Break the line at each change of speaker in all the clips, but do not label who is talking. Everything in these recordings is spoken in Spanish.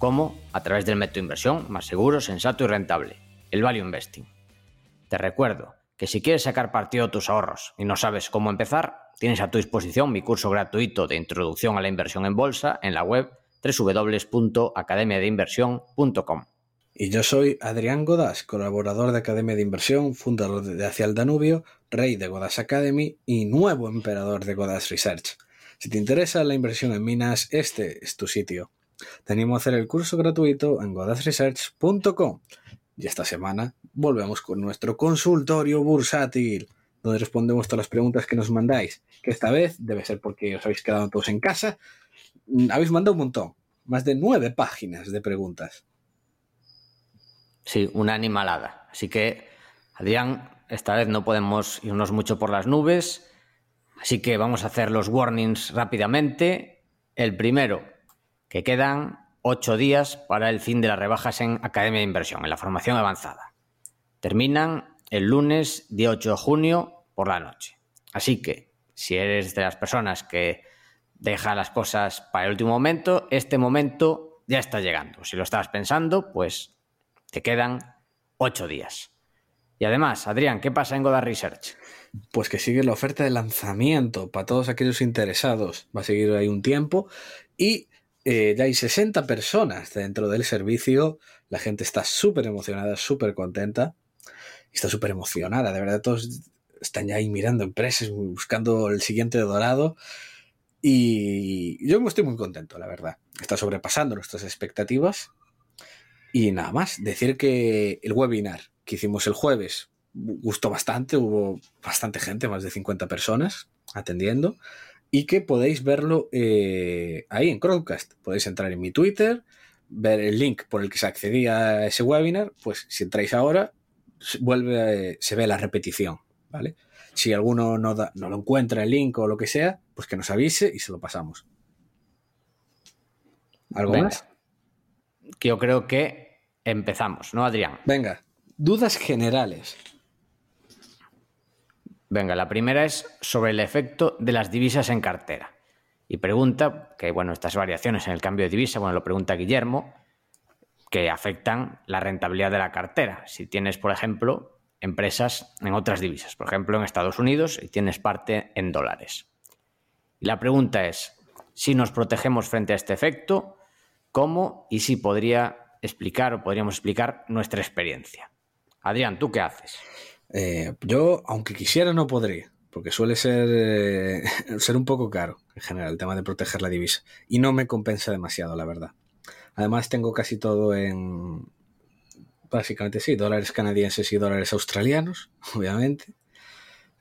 ¿Cómo? A través del método de inversión más seguro, sensato y rentable, el Value Investing. Te recuerdo que si quieres sacar partido de tus ahorros y no sabes cómo empezar, tienes a tu disposición mi curso gratuito de introducción a la inversión en bolsa en la web www.academiadeinversión.com.
Y yo soy Adrián Godas, colaborador de Academia de Inversión, fundador de Hacia el Danubio, rey de Godas Academy y nuevo emperador de Godas Research. Si te interesa la inversión en minas, este es tu sitio. Te animo a hacer el curso gratuito en godasresearch.com. Y esta semana volvemos con nuestro consultorio bursátil, donde respondemos todas las preguntas que nos mandáis. Que esta vez debe ser porque os habéis quedado todos en casa. Mm, Habéis mandado un montón, más de nueve páginas de preguntas.
Sí, una animalada. Así que, Adrián, esta vez no podemos irnos mucho por las nubes. Así que vamos a hacer los warnings rápidamente. El primero, que quedan ocho días para el fin de las rebajas en Academia de Inversión, en la formación avanzada. Terminan el lunes día 8 de junio por la noche. Así que, si eres de las personas que deja las cosas para el último momento, este momento ya está llegando. Si lo estabas pensando, pues te quedan ocho días. Y además, Adrián, ¿qué pasa en Godard Research?
Pues que sigue la oferta de lanzamiento para todos aquellos interesados. Va a seguir ahí un tiempo. Y eh, ya hay 60 personas dentro del servicio. La gente está súper emocionada, súper contenta. Está súper emocionada. De verdad, todos están ya ahí mirando empresas, buscando el siguiente dorado. Y yo estoy muy contento, la verdad. Está sobrepasando nuestras expectativas. Y nada más, decir que el webinar que hicimos el jueves gustó bastante, hubo bastante gente, más de 50 personas atendiendo, y que podéis verlo eh, ahí en Crowdcast. Podéis entrar en mi Twitter, ver el link por el que se accedía a ese webinar, pues si entráis ahora, vuelve, se ve la repetición, ¿vale? Si alguno no, da, no lo encuentra el link o lo que sea, pues que nos avise y se lo pasamos. ¿Algo
Venga.
más?
Que yo creo que empezamos, ¿no, Adrián?
Venga, dudas generales.
Venga, la primera es sobre el efecto de las divisas en cartera. Y pregunta, que bueno, estas variaciones en el cambio de divisa, bueno, lo pregunta Guillermo, que afectan la rentabilidad de la cartera. Si tienes, por ejemplo, empresas en otras divisas, por ejemplo, en Estados Unidos y tienes parte en dólares. Y la pregunta es, si nos protegemos frente a este efecto, ¿cómo y si podría explicar o podríamos explicar nuestra experiencia? Adrián, ¿tú qué haces?
Eh, yo, aunque quisiera, no podría, porque suele ser, eh, ser un poco caro en general el tema de proteger la divisa. Y no me compensa demasiado, la verdad. Además, tengo casi todo en. Básicamente sí, dólares canadienses y dólares australianos, obviamente.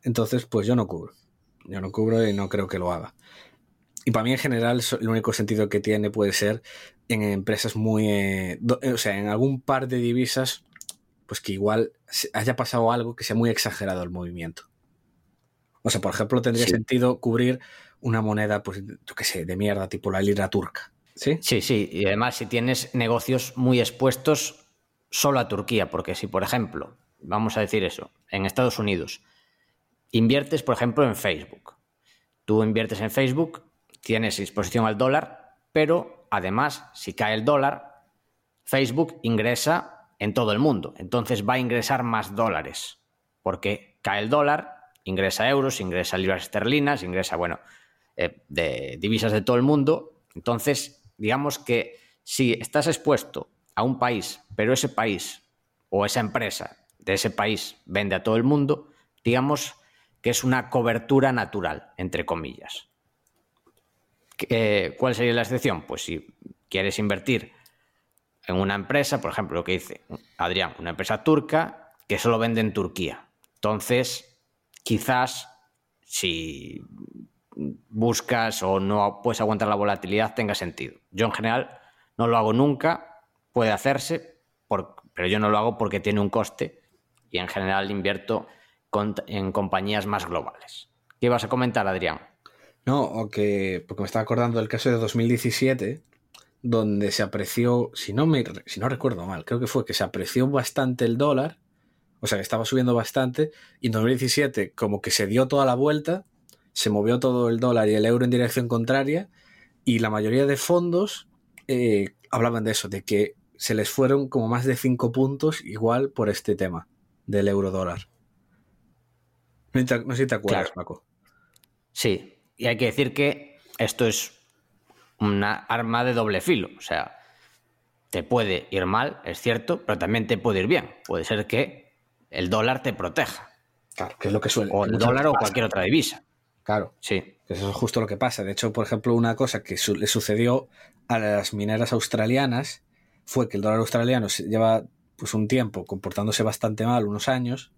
Entonces, pues yo no cubro. Yo no cubro y no creo que lo haga. Y para mí, en general, el único sentido que tiene puede ser en empresas muy. eh, o sea, en algún par de divisas, pues que igual haya pasado algo que sea muy exagerado el movimiento. O sea, por ejemplo, tendría
Sí.
sentido cubrir una moneda, pues, yo qué sé, de mierda, tipo la lira turca. ¿Sí?
Sí, sí, y además si tienes negocios muy expuestos solo a Turquía, porque si, por ejemplo, vamos a decir eso, en Estados Unidos, inviertes, por ejemplo, en Facebook. Tú inviertes en Facebook, tienes exposición al dólar, pero además, si cae el dólar, Facebook ingresa en todo el mundo. Entonces va a ingresar más dólares, porque cae el dólar, ingresa euros, ingresa libras esterlinas, ingresa, bueno, eh, de divisas de todo el mundo. Entonces, digamos que si estás expuesto a un país, pero ese país o esa empresa de ese país vende a todo el mundo, digamos que es una cobertura natural, entre comillas. ¿Qué- ¿Cuál sería la excepción? Pues si quieres invertir en una empresa, por ejemplo, lo que dice Adrián, una empresa turca que solo vende en Turquía. Entonces, quizás si buscas o no puedes aguantar la volatilidad tenga sentido. Yo en general no lo hago nunca, puede hacerse pero yo no lo hago porque tiene un coste y en general invierto en compañías más globales. ¿Qué ibas a comentar, Adrián?
No, o que, porque me estaba acordando del caso de 2017, donde se apreció, si no, me, si no recuerdo mal, creo que fue que se apreció bastante el dólar, o sea, que estaba subiendo bastante, y en 2017 como que se dio toda la vuelta, se movió todo el dólar y el euro en dirección contraria, y la mayoría de fondos eh, hablaban de eso, de que se les fueron como más de 5 puntos igual por este tema del euro dólar. No, sé si te acuerdas, Paco.
Sí, y hay que decir que esto es una arma de doble filo. O sea, te puede ir mal, es cierto, pero también te puede ir bien. Puede ser que el dólar te proteja.
Claro, que es lo que suele.
O el dólar o cualquier otra divisa.
Claro.
Sí.
Eso es justo lo que pasa. De hecho, por ejemplo, una cosa que le sucedió a las mineras australianas fue que el dólar australiano lleva pues un tiempo comportándose bastante mal, unos años.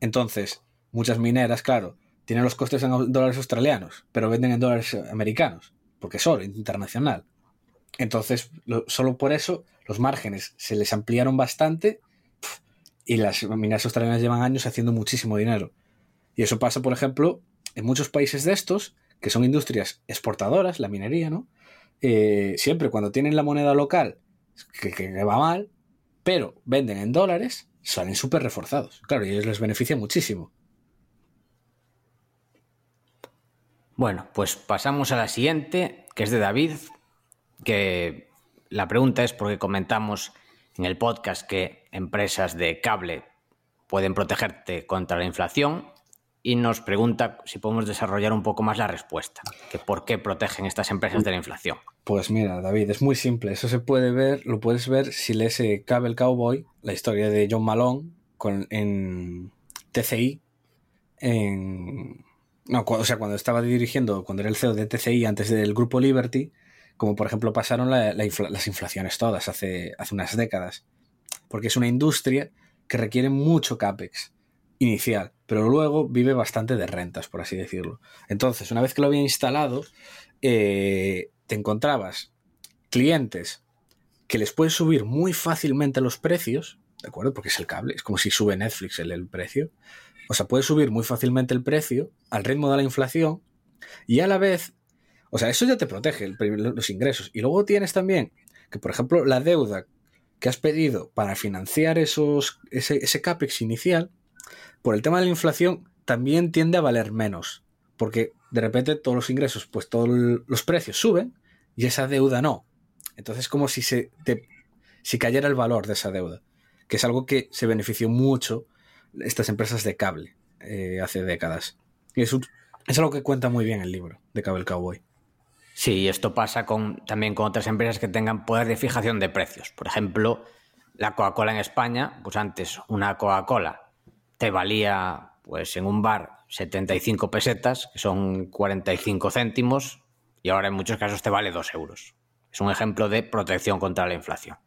Entonces, muchas mineras, claro, tienen los costes en dólares australianos, pero venden en dólares americanos porque es oro internacional. Entonces, solo por eso los márgenes se les ampliaron bastante y las minas australianas llevan años haciendo muchísimo dinero. Y eso pasa, por ejemplo, en muchos países de estos, que son industrias exportadoras, la minería, ¿no? Eh, siempre cuando tienen la moneda local, que, que va mal, pero venden en dólares, salen súper reforzados. Claro, y ellos les beneficia muchísimo.
Bueno, pues pasamos a la siguiente, que es de David, que la pregunta es porque comentamos en el podcast que empresas de cable pueden protegerte contra la inflación y nos pregunta si podemos desarrollar un poco más la respuesta, que por qué protegen estas empresas de la inflación.
Pues mira, David, es muy simple. Eso se puede ver, lo puedes ver si lees eh, Cable Cowboy, la historia de John Malone con, en TCI, en no, o sea, cuando estaba dirigiendo, cuando era el CEO de TCI antes del grupo Liberty, como por ejemplo pasaron las inflaciones todas hace, hace unas décadas. Porque es una industria que requiere mucho CAPEX inicial, pero luego vive bastante de rentas, por así decirlo. Entonces, una vez que lo había instalado, eh, te encontrabas clientes que les puedes subir muy fácilmente los precios, ¿de acuerdo? Porque es el cable, es como si sube Netflix el precio, o sea, puedes subir muy fácilmente el precio al ritmo de la inflación y a la vez, o sea, eso ya te protege los ingresos. Y luego tienes también que, por ejemplo, la deuda que has pedido para financiar esos, ese, ese CAPEX inicial, por el tema de la inflación, también tiende a valer menos. Porque de repente todos los ingresos, pues todos los precios suben y esa deuda no. Entonces es como si se si cayera el valor de esa deuda, que es algo que se benefició mucho estas empresas de cable eh, hace décadas. Y es, es algo que cuenta muy bien el libro de Cable Cowboy.
Sí, esto pasa con, también con otras empresas que tengan poder de fijación de precios. Por ejemplo, la Coca-Cola en España, pues antes una Coca-Cola te valía pues en un bar 75 pesetas, que son 45 céntimos, y ahora en muchos casos te vale 2 euros. Es un ejemplo de protección contra la inflación.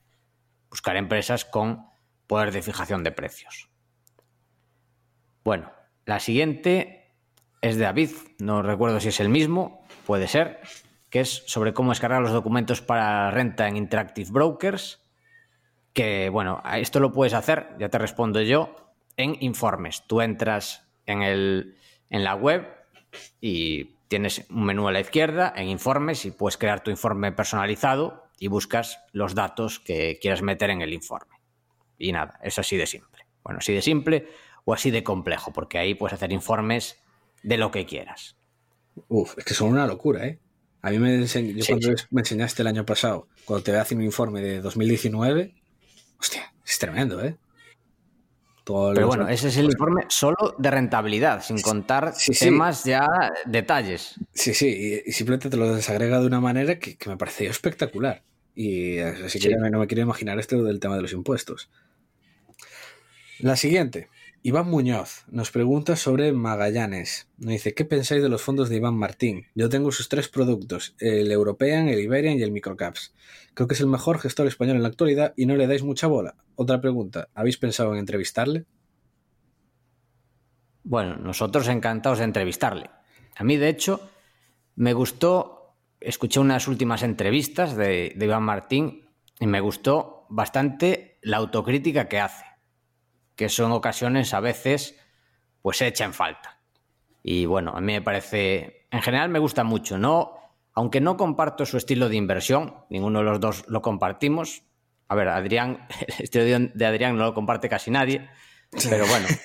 Buscar empresas con poder de fijación de precios. Bueno, la siguiente es de David, no recuerdo si es el mismo, puede ser, que es sobre cómo descargar los documentos para renta en Interactive Brokers. Que bueno, esto lo puedes hacer, ya te respondo yo, en informes. Tú entras en, el, en la web y tienes un menú a la izquierda en informes y puedes crear tu informe personalizado y buscas los datos que quieras meter en el informe. Y nada, es así de simple. Bueno, así de simple o así de complejo, porque ahí puedes hacer informes de lo que quieras.
Uf, es que son una locura, ¿eh? A mí me, cuando me enseñaste el año pasado, cuando te voy a hacer un informe de 2019, hostia, es tremendo, ¿eh?
Pero bueno, ese es el informe solo de rentabilidad, sin contar temas ya detalles.
Sí, sí, y, simplemente te lo desagrega de una manera que, me pareció espectacular. Y así que no me quiero imaginar esto del tema de los impuestos. La siguiente. Iván Muñoz nos pregunta sobre Magallanes. Nos dice, ¿qué pensáis de los fondos de Iván Martín? Yo tengo sus tres productos, el European, el Iberian y el Microcaps. Creo que es el mejor gestor español en la actualidad y no le dais mucha bola. Otra pregunta, ¿habéis pensado en entrevistarle?
Bueno, nosotros encantados de entrevistarle. A mí, de hecho, me gustó, escuché unas últimas entrevistas de, de Iván Martín y me gustó bastante la autocrítica que hace, que eso en ocasiones a veces pues se echa en falta. Y bueno, a mí me parece, en general me gusta mucho, no, aunque no comparto su estilo de inversión, ninguno de los dos lo compartimos. A ver, Adrián, el estilo de Adrián no lo comparte casi nadie, pero bueno.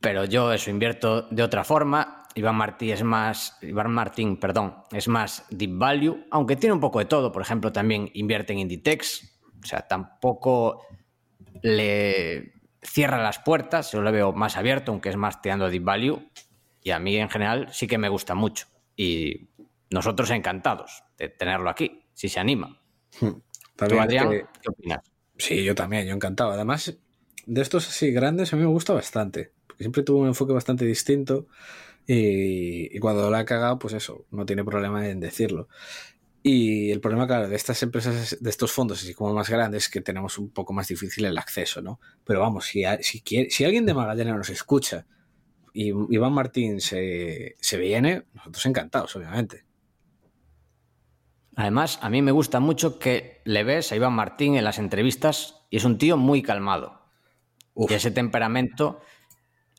Pero yo eso invierto de otra forma. Iván Martín es más, Iván Martín, perdón, es más deep value, aunque tiene un poco de todo. Por ejemplo, también invierte en Inditex. O sea, tampoco le cierra las puertas. Yo lo veo más abierto, aunque es más tirando deep value. Y a mí en general sí que me gusta mucho. Y nosotros encantados de tenerlo aquí, si se anima. Hmm. ¿Tú, Adrián, qué opinas?
Sí, yo también, yo encantado. Además, de estos así grandes a mí me gusta bastante siempre tuvo un enfoque bastante distinto y, cuando la ha cagado, pues eso, no tiene problema en decirlo. Y el problema, claro, de estas empresas, de estos fondos, así como más grandes, es que tenemos un poco más difícil el acceso, ¿no? Pero vamos, si, si, si alguien de Magallanes nos escucha y Iván Martín se, se viene, nosotros encantados, obviamente.
Además, a mí me gusta mucho que le ves a Iván Martín en las entrevistas y es un tío muy calmado. Y ese temperamento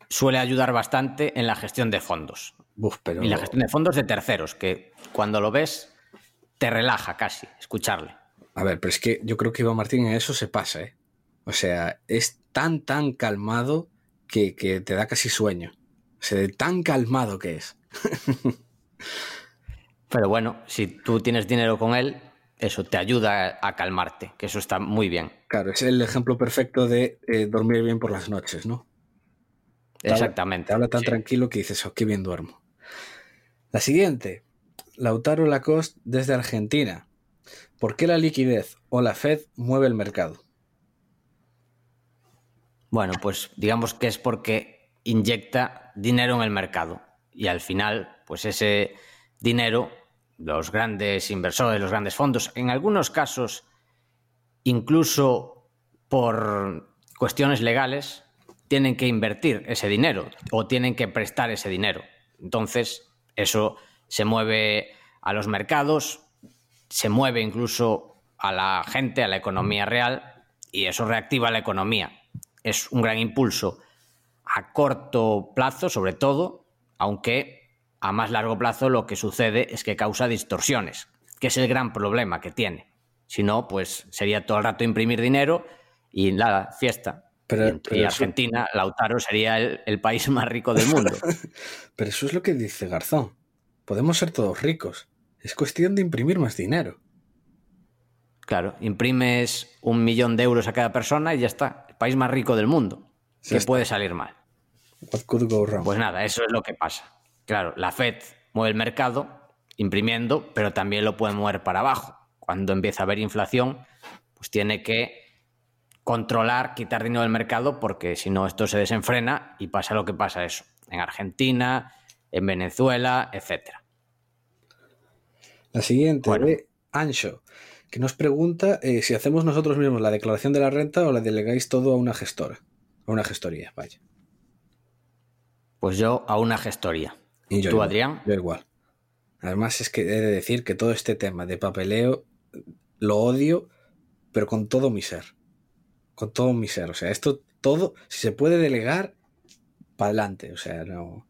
suele ayudar bastante en la gestión de fondos. Y la gestión de fondos de terceros, que cuando lo ves te relaja casi escucharle.
A ver, pero es que yo creo que Iván Martín en eso se pasa, ¿eh? O sea, es tan, tan calmado que, te da casi sueño. O sea, de tan calmado que es.
pero bueno, si tú tienes dinero con él, eso te ayuda a calmarte, que eso está muy bien.
Claro, es el ejemplo perfecto de eh, dormir bien por las noches, ¿no?
Exactamente.
Te habla tan tranquilo que dices, oh, qué bien duermo. La siguiente, Lautaro Lacoste desde Argentina. ¿Por qué la liquidez o la Fed mueve el mercado?
Bueno, pues digamos que es porque inyecta dinero en el mercado y al final, pues ese dinero, los grandes inversores, los grandes fondos, en algunos casos, incluso por cuestiones legales, tienen que invertir ese dinero o tienen que prestar ese dinero. Entonces, eso se mueve a los mercados, se mueve incluso a la gente, a la economía real, y eso reactiva la economía. Es un gran impulso a corto plazo, sobre todo, aunque a más largo plazo lo que sucede es que causa distorsiones, que es el gran problema que tiene. Si no, pues sería todo el rato imprimir dinero y nada, fiesta. Pero, y, Argentina, Lautaro sería el, país más rico del mundo.
pero eso es lo que dice Garzón. Podemos ser todos ricos. Es cuestión de imprimir más dinero.
Claro, imprimes un millón de euros a cada persona y ya está. El país más rico del mundo. ¿Qué puede salir mal? Pues nada, eso es lo que pasa. Claro, la Fed mueve el mercado imprimiendo, pero también lo puede mover para abajo. Cuando empieza a haber inflación, pues tiene que controlar, quitar dinero del mercado, porque si no esto se desenfrena y pasa lo que pasa eso, en Argentina, en Venezuela, etcétera.
La siguiente, de Ancho, que nos pregunta eh, si hacemos nosotros mismos la declaración de la renta o la delegáis todo a una gestora, a una gestoría, vaya.
Pues yo a una gestoría. ¿Y ¿Tú, Adrián?
Yo igual. Además es que he de decir que todo este tema de papeleo lo odio, pero con todo mi ser con todo mi ser. O sea, esto todo, si se puede delegar, para adelante. O sea, no,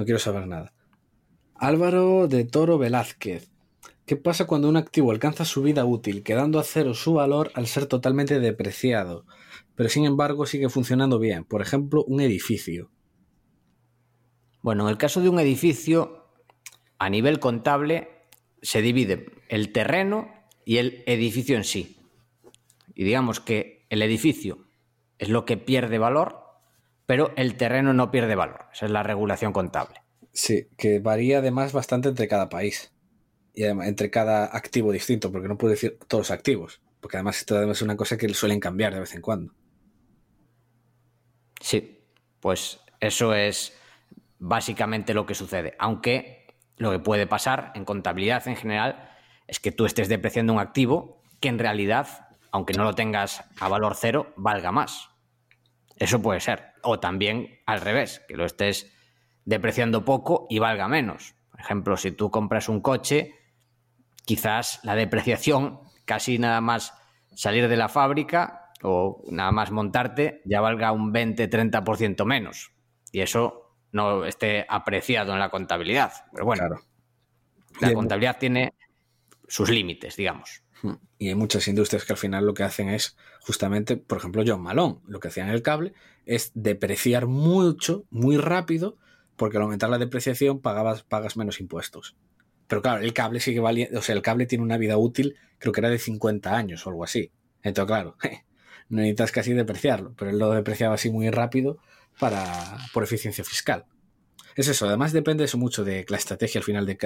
no quiero saber nada. Álvaro de Toro Velázquez. ¿Qué pasa cuando un activo alcanza su vida útil, quedando a cero su valor al ser totalmente depreciado, pero sin embargo sigue funcionando bien? Por ejemplo, un edificio.
Bueno, en el caso de un edificio, a nivel contable, se divide el terreno y el edificio en sí. Y digamos que el edificio es lo que pierde valor, pero el terreno no pierde valor. Esa es la regulación contable.
Sí, que varía además bastante entre cada país y además entre cada activo distinto, porque no puedo decir todos los activos, porque además esto es una cosa que suelen cambiar de vez en cuando.
Sí, pues eso es básicamente lo que sucede, aunque lo que puede pasar en contabilidad en general es que tú estés depreciando un activo que en realidad aunque no lo tengas a valor cero, valga más. Eso puede ser. O también al revés, que lo estés depreciando poco y valga menos. Por ejemplo, si tú compras un coche, quizás la depreciación casi nada más salir de la fábrica o nada más montarte ya valga un 20-30% menos. Y eso no esté apreciado en la contabilidad. Pero bueno, la contabilidad tiene sus límites, digamos.
Hmm. Y hay muchas industrias que al final lo que hacen es, justamente, por ejemplo, John Malone, lo que hacían en el cable es depreciar mucho, muy rápido, porque al aumentar la depreciación pagabas, pagas menos impuestos. Pero claro, el cable sigue valiendo, o sea, el cable tiene una vida útil, creo que era de 50 años o algo así. Entonces, claro, no necesitas casi depreciarlo, pero él lo depreciaba así muy rápido para, por eficiencia fiscal. Es eso, además depende eso mucho de la estrategia al final de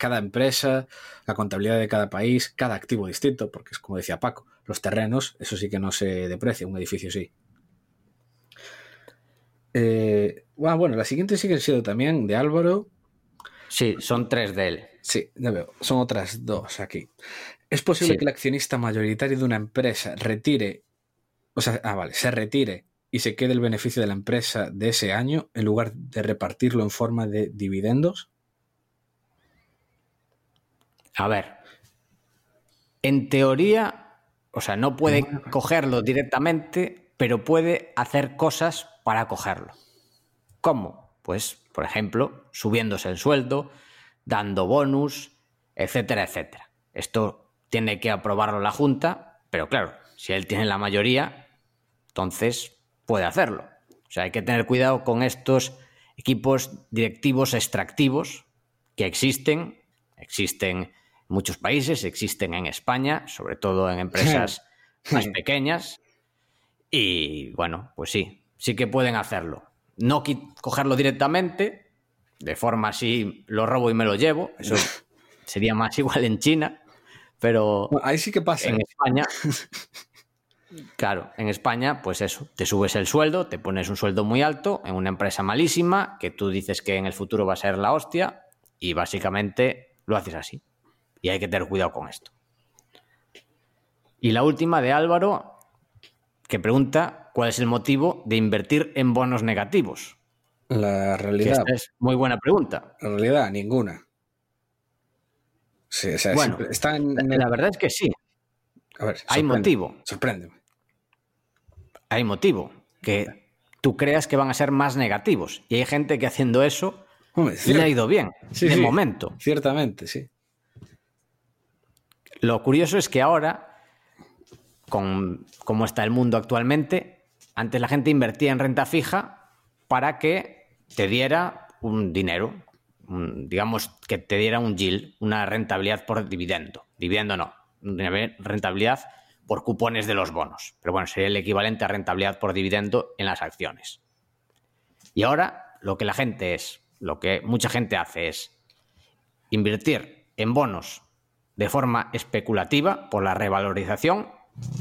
cada empresa, la contabilidad de cada país, cada activo distinto, porque es como decía Paco, los terrenos, eso sí que no se deprecia, un edificio sí. Eh, bueno, la siguiente sigue siendo también de Álvaro.
Sí, son tres de él.
Sí, ya veo. Son otras dos aquí. ¿Es posible que el accionista mayoritario de una empresa retire, o sea, ah, vale, se retire y se quede el beneficio de la empresa de ese año en lugar de repartirlo en forma de dividendos?
A ver, en teoría, o sea, no puede cogerlo directamente, pero puede hacer cosas para cogerlo. ¿Cómo? Pues, por ejemplo, subiéndose el sueldo, dando bonus, etcétera, etcétera. Esto tiene que aprobarlo la Junta, pero claro, si él tiene la mayoría, entonces puede hacerlo. O sea, hay que tener cuidado con estos equipos directivos extractivos que existen, existen en muchos países, existen en España, sobre todo en empresas más pequeñas. Y bueno, pues sí, sí que pueden hacerlo. No cogerlo directamente, de forma así lo robo y me lo llevo. Eso sería más igual en China, pero
ahí sí que pasa.
En España, claro, en España, pues eso, te subes el sueldo, te pones un sueldo muy alto en una empresa malísima que tú dices que en el futuro va a ser la hostia y básicamente lo haces así. Y hay que tener cuidado con esto. Y la última de Álvaro, que pregunta cuál es el motivo de invertir en bonos negativos.
La realidad.
es muy buena pregunta.
La realidad, ninguna.
Sí, bueno, está en, la verdad es que sí.
A ver,
hay motivo.
Sorpréndeme.
Hay motivo. Que tú creas que van a ser más negativos. Y hay gente que haciendo eso le ha ido bien. de momento.
Ciertamente, sí.
Lo curioso es que ahora, con cómo está el mundo actualmente, antes la gente invertía en renta fija para que te diera un dinero, digamos que te diera un yield, una rentabilidad por dividendo. Dividendo no, rentabilidad por cupones de los bonos. Pero bueno, sería el equivalente a rentabilidad por dividendo en las acciones. Y ahora lo que la gente es, lo que mucha gente hace es invertir en bonos de forma especulativa por la revalorización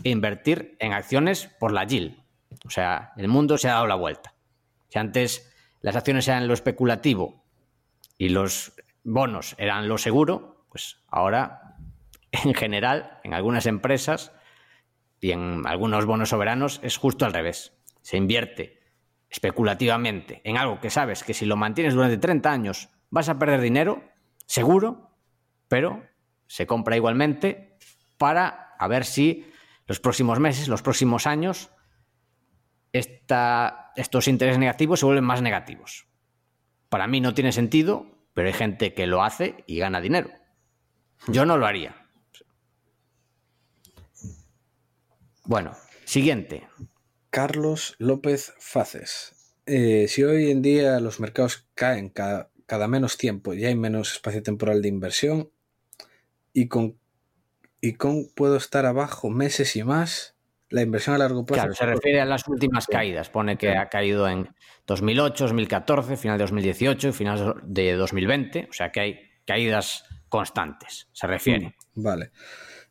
e invertir en acciones por la yield. O sea, el mundo se ha dado la vuelta. Si antes las acciones eran lo especulativo y los bonos eran lo seguro, pues ahora, en general, en algunas empresas y en algunos bonos soberanos es justo al revés. Se invierte especulativamente en algo que sabes que si lo mantienes durante 30 años vas a perder dinero, seguro, pero se compra igualmente para a ver si los próximos meses, los próximos años, estos intereses negativos se vuelven más negativos. Para mí no tiene sentido, pero hay gente que lo hace y gana dinero. Yo no lo haría. Bueno, siguiente.
Carlos López Faces. Eh, si hoy en día los mercados caen cada, cada, menos tiempo y hay menos espacio temporal de inversión, y con, y con puedo estar abajo meses y más, la inversión a largo plazo.
Claro, se refiere a las últimas caídas. Pone que ha caído en 2008, 2014, final de 2018 y final de 2020. O sea que hay caídas constantes, se refiere.
Mm, vale.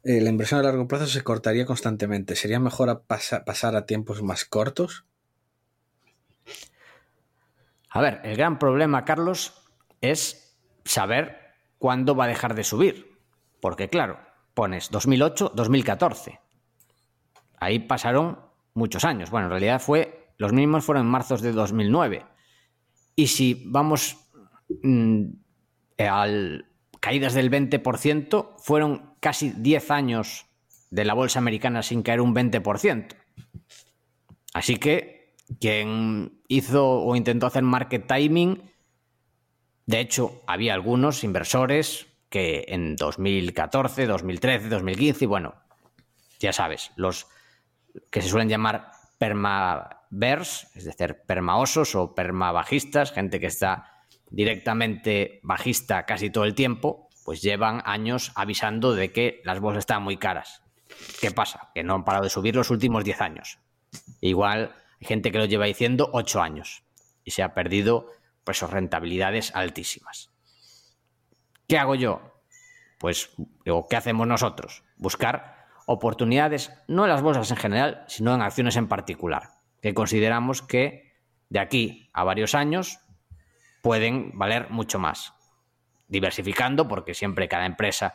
Eh, la inversión a largo plazo se cortaría constantemente. ¿Sería mejor pasar a tiempos más cortos?
A ver, el gran problema, Carlos, es saber cuándo va a dejar de subir. Porque, claro, pones 2008, 2014 ahí pasaron muchos años. Bueno, en realidad fue, los mínimos fueron en marzo de 2009. Y si vamos mm, al caídas del 20%, fueron casi 10 años de la bolsa americana sin caer un 20%. Así que quien hizo o intentó hacer market timing, de hecho, había algunos inversores que en 2014, 2013, 2015, bueno, ya sabes, los que se suelen llamar permavers, es decir, permaosos o permabajistas, gente que está directamente bajista casi todo el tiempo, pues llevan años avisando de que las bolsas están muy caras. ¿Qué pasa? Que no han parado de subir los últimos 10 años. Igual hay gente que lo lleva diciendo 8 años y se ha perdido pues rentabilidades altísimas. ¿Qué hago yo? Pues digo, ¿qué hacemos nosotros? Buscar oportunidades, no en las bolsas en general, sino en acciones en particular, que consideramos que de aquí a varios años pueden valer mucho más. Diversificando, porque siempre cada empresa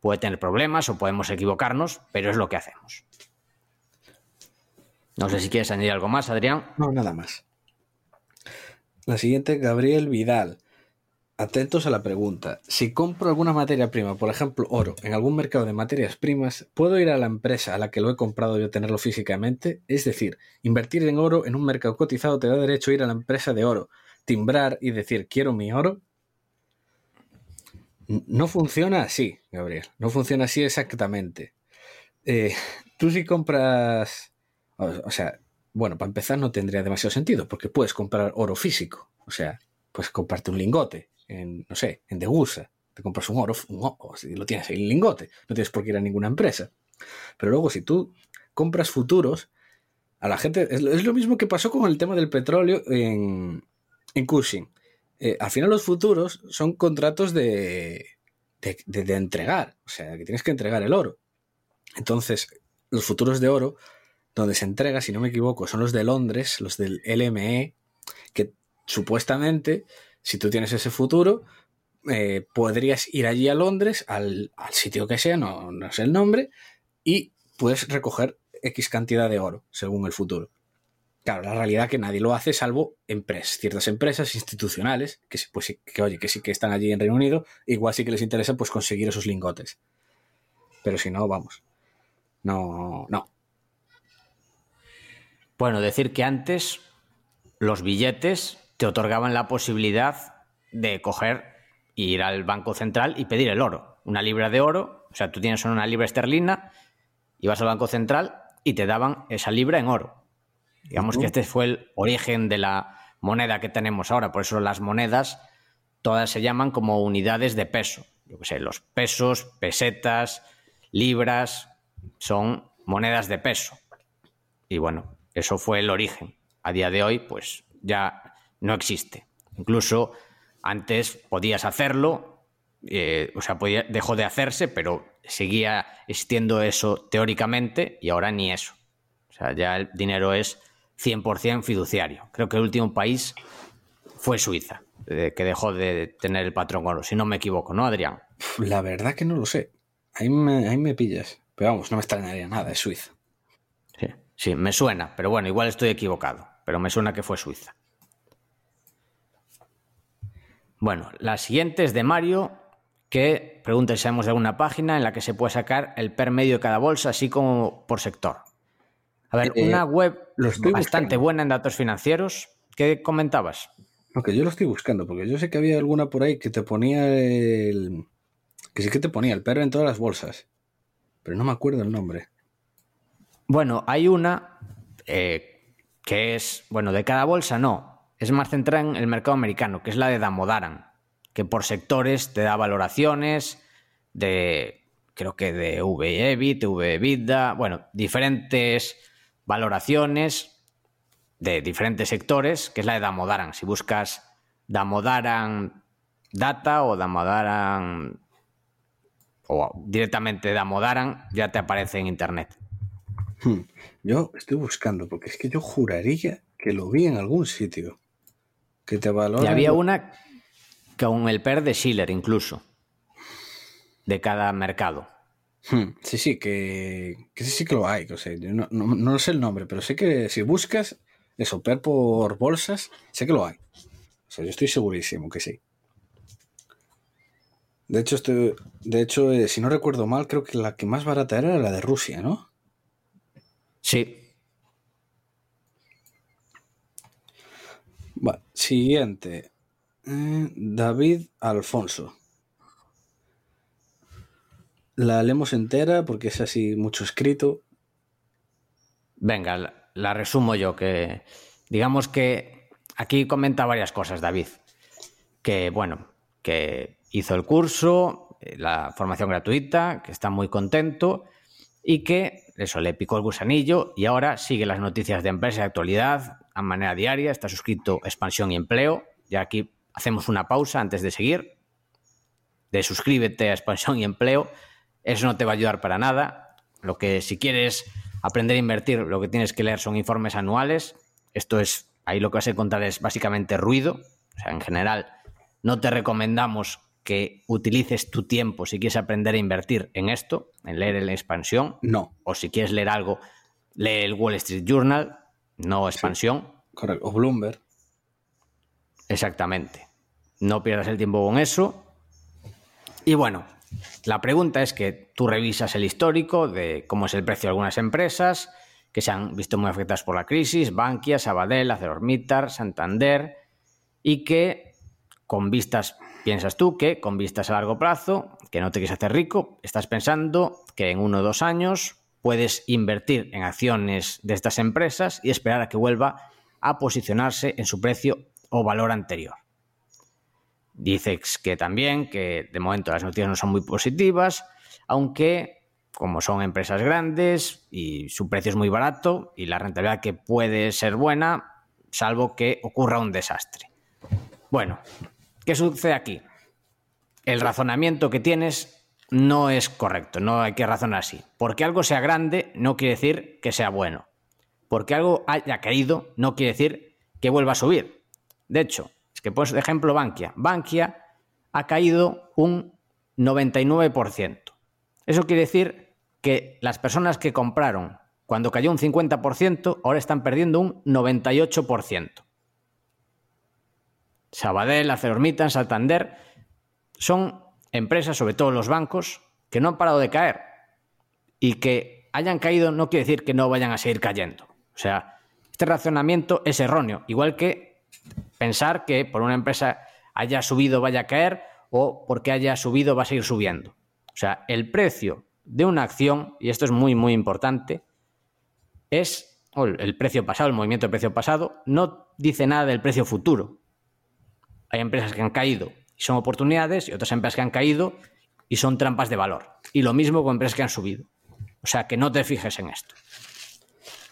puede tener problemas o podemos equivocarnos, pero es lo que hacemos. No sé si quieres añadir algo más, Adrián.
No, nada más. La siguiente, Gabriel Vidal. Atentos a la pregunta. Si compro alguna materia prima, por ejemplo oro, en algún mercado de materias primas, ¿puedo ir a la empresa a la que lo he comprado y obtenerlo físicamente? Es decir, invertir en oro en un mercado cotizado te da derecho a ir a la empresa de oro, timbrar y decir quiero mi oro. No funciona así, Gabriel. No funciona así exactamente. Eh, tú si compras... O, sea, bueno, para empezar no tendría demasiado sentido, porque puedes comprar oro físico. O sea, puedes comprarte un lingote no sé, en Degusa. Te compras un oro, un si lo tienes ahí en lingote. No tienes por qué ir a ninguna empresa. Pero luego, si tú compras futuros, a la gente. Es, lo mismo que pasó con el tema del petróleo en, en Cushing. Eh, al final, los futuros son contratos de, de, de entregar. O sea, que tienes que entregar el oro. Entonces, los futuros de oro, donde se entrega, si no me equivoco, son los de Londres, los del LME, que supuestamente si tú tienes ese futuro, eh, podrías ir allí a Londres, al, sitio que sea, no, sé el nombre, y puedes recoger X cantidad de oro, según el futuro. Claro, la realidad es que nadie lo hace salvo empresas, ciertas empresas institucionales, que, pues, que, oye, que sí que están allí en Reino Unido, igual sí que les interesa pues conseguir esos lingotes. Pero si no, vamos. No, no.
Bueno, decir que antes los billetes te otorgaban la posibilidad de coger e ir al Banco Central y pedir el oro. Una libra de oro, o sea, tú tienes una libra esterlina, ibas al Banco Central y te daban esa libra en oro. Digamos que este fue el origen de la moneda que tenemos ahora, por eso las monedas todas se llaman como unidades de peso. Yo qué sé, los pesos, pesetas, libras, son monedas de peso. Y bueno, eso fue el origen. A día de hoy, pues ya no existe. Incluso antes podías hacerlo, eh, o sea, dejó de hacerse, pero seguía existiendo eso teóricamente y ahora ni eso. O sea, ya el dinero es 100% fiduciario. Creo que el último país fue Suiza, eh, que dejó de tener el patrón oro, si no me equivoco, ¿no, Adrián?
La verdad que no lo sé. Ahí me, ahí me pillas. Pero vamos, no me extrañaría nada, es Suiza.
Sí, sí, me suena, pero bueno, igual estoy equivocado, pero me suena que fue Suiza. Bueno, la siguiente es de Mario, que pregunta si sabemos de alguna página en la que se puede sacar el per medio de cada bolsa, así como por sector. A ver, eh, una web bastante buena en datos financieros. ¿Qué comentabas?
Aunque yo lo estoy buscando, porque yo sé que había alguna por ahí que te ponía el. que sí que te ponía el PER en todas las bolsas. Pero no me acuerdo el nombre.
Bueno, hay una eh, que es. Bueno, de cada bolsa no es más centrada en el mercado americano, que es la de Damodaran, que por sectores te da valoraciones de, creo que de VEBIT, VEBITDA, bueno, diferentes valoraciones de diferentes sectores, que es la de Damodaran. Si buscas Damodaran Data o Damodaran o directamente Damodaran, ya te aparece en internet.
Hmm. Yo estoy buscando, porque es que yo juraría que lo vi en algún sitio. Que te valora.
Y había una con el PER de Schiller incluso. De cada mercado.
Hmm, sí, sí, que, sí, sí que lo hay. no, no, sé el nombre, pero sé que si buscas eso, PER por bolsas, sé que lo hay. O sea, yo estoy segurísimo que sí. De hecho, estoy, de hecho eh, si no recuerdo mal, creo que la que más barata era la de Rusia, ¿no?
Sí.
Siguiente. Eh, David Alfonso. La leemos entera porque es así mucho escrito.
Venga, la, resumo yo, que digamos que aquí comenta varias cosas, David. Que bueno, que hizo el curso, eh, la formación gratuita, que está muy contento y que eso le picó el gusanillo y ahora sigue las noticias de empresa de actualidad a manera diaria, está suscrito Expansión y Empleo. Ya aquí hacemos una pausa antes de seguir. De suscríbete a Expansión y Empleo eso no te va a ayudar para nada. Lo que si quieres aprender a invertir, lo que tienes que leer son informes anuales. Esto es, ahí lo que vas a encontrar es básicamente ruido. O sea, en general, no te recomendamos que utilices tu tiempo si quieres aprender a invertir en esto, en leer en la expansión.
No.
O si quieres leer algo, lee el Wall Street Journal, no expansión.
correcto. O Bloomberg.
Exactamente. No pierdas el tiempo con eso. Y bueno, la pregunta es que tú revisas el histórico de cómo es el precio de algunas empresas que se han visto muy afectadas por la crisis, Bankia, Sabadell, ArcelorMittal, Santander, y que con vistas, piensas tú que con vistas a largo plazo, que no te quieres hacer rico, estás pensando que en uno o dos años puedes invertir en acciones de estas empresas y esperar a que vuelva a posicionarse en su precio o valor anterior. Dices que también, que de momento las noticias no son muy positivas, aunque como son empresas grandes y su precio es muy barato y la rentabilidad que puede ser buena, salvo que ocurra un desastre. Bueno, ¿qué sucede aquí? El razonamiento que tienes no es correcto, no hay que razonar así. Porque algo sea grande no quiere decir que sea bueno. Porque algo haya caído no quiere decir que vuelva a subir. De hecho, que pues de ejemplo Bankia. Bankia ha caído un 99%. Eso quiere decir que las personas que compraron cuando cayó un 50%, ahora están perdiendo un 98%. Sabadell, ArcelorMittal, Santander son empresas, sobre todo los bancos, que no han parado de caer y que hayan caído no quiere decir que no vayan a seguir cayendo. O sea, este razonamiento es erróneo, igual que pensar que por una empresa haya subido vaya a caer o porque haya subido va a seguir subiendo. O sea, el precio de una acción, y esto es muy, muy importante, es el precio pasado, el movimiento de precio pasado, no dice nada del precio futuro. Hay empresas que han caído son oportunidades y otras empresas que han caído y son trampas de valor. Y lo mismo con empresas que han subido. O sea, que no te fijes en esto.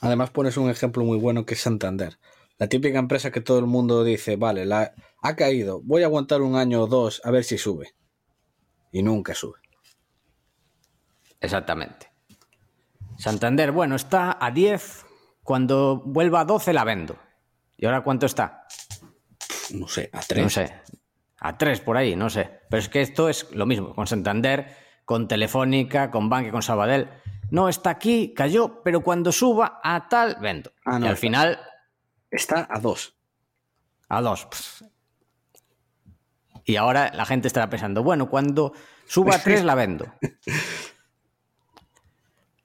Además pones un ejemplo muy bueno que es Santander. La típica empresa que todo el mundo dice, vale, la, ha caído, voy a aguantar un año o dos a ver si sube. Y nunca sube.
Exactamente. Santander, bueno, está a 10. Cuando vuelva a 12 la vendo. ¿Y ahora cuánto está?
No sé, a 3.
No sé. A 3 por ahí, no sé. Pero es que esto es lo mismo con Santander, con Telefónica, con Banque, con Sabadell. No, está aquí, cayó, pero cuando suba a tal, vendo. Ah, y al final
Está a 2.
A 2. Y ahora la gente estará pensando, bueno, cuando suba a 3 la vendo.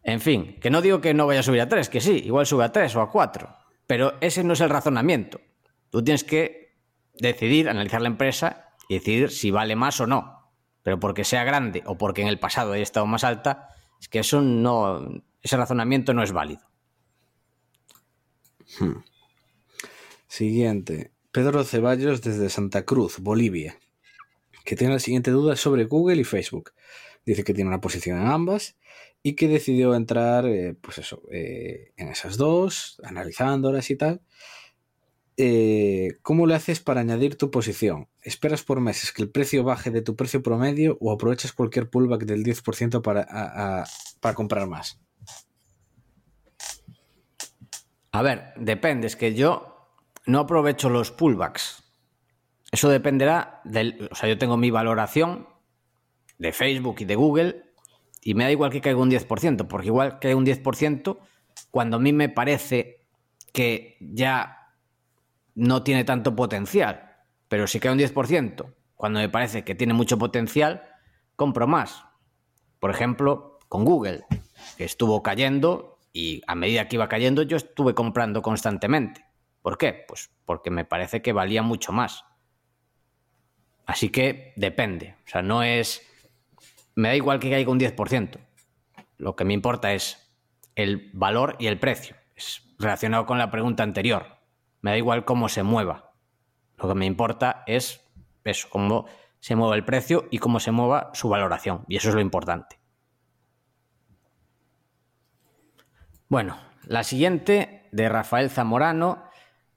En fin, que no digo que no vaya a subir a 3, que sí, igual sube a 3 o a 4. Pero ese no es el razonamiento. Tú tienes que decidir, analizar la empresa y decidir si vale más o no. Pero porque sea grande o porque en el pasado haya estado más alta, es que eso no. Ese razonamiento no es válido.
Hmm. Siguiente. Pedro Ceballos desde Santa Cruz, Bolivia, que tiene la siguiente duda sobre Google y Facebook. Dice que tiene una posición en ambas y que decidió entrar, eh, pues eso, eh, en esas dos, analizándolas y tal. Eh, ¿Cómo le haces para añadir tu posición? ¿Esperas por meses que el precio baje de tu precio promedio o aprovechas cualquier pullback del 10% para, para comprar más?
A ver, depende, es que yo no aprovecho los pullbacks. Eso dependerá del. O sea, yo tengo mi valoración de Facebook y de Google y me da igual que caiga un 10%, porque igual que un 10%, cuando a mí me parece que ya no tiene tanto potencial, pero si cae un 10%, cuando me parece que tiene mucho potencial, compro más. Por ejemplo, con Google, que estuvo cayendo y a medida que iba cayendo yo estuve comprando constantemente. ¿Por qué? Pues porque me parece que valía mucho más. Así que depende. O sea, no es... Me da igual que caiga un 10%. Lo que me importa es el valor y el precio. Es relacionado con la pregunta anterior. Me da igual cómo se mueva. Lo que me importa es eso, cómo se mueva el precio y cómo se mueva su valoración. Y eso es lo importante. Bueno, la siguiente de Rafael Zamorano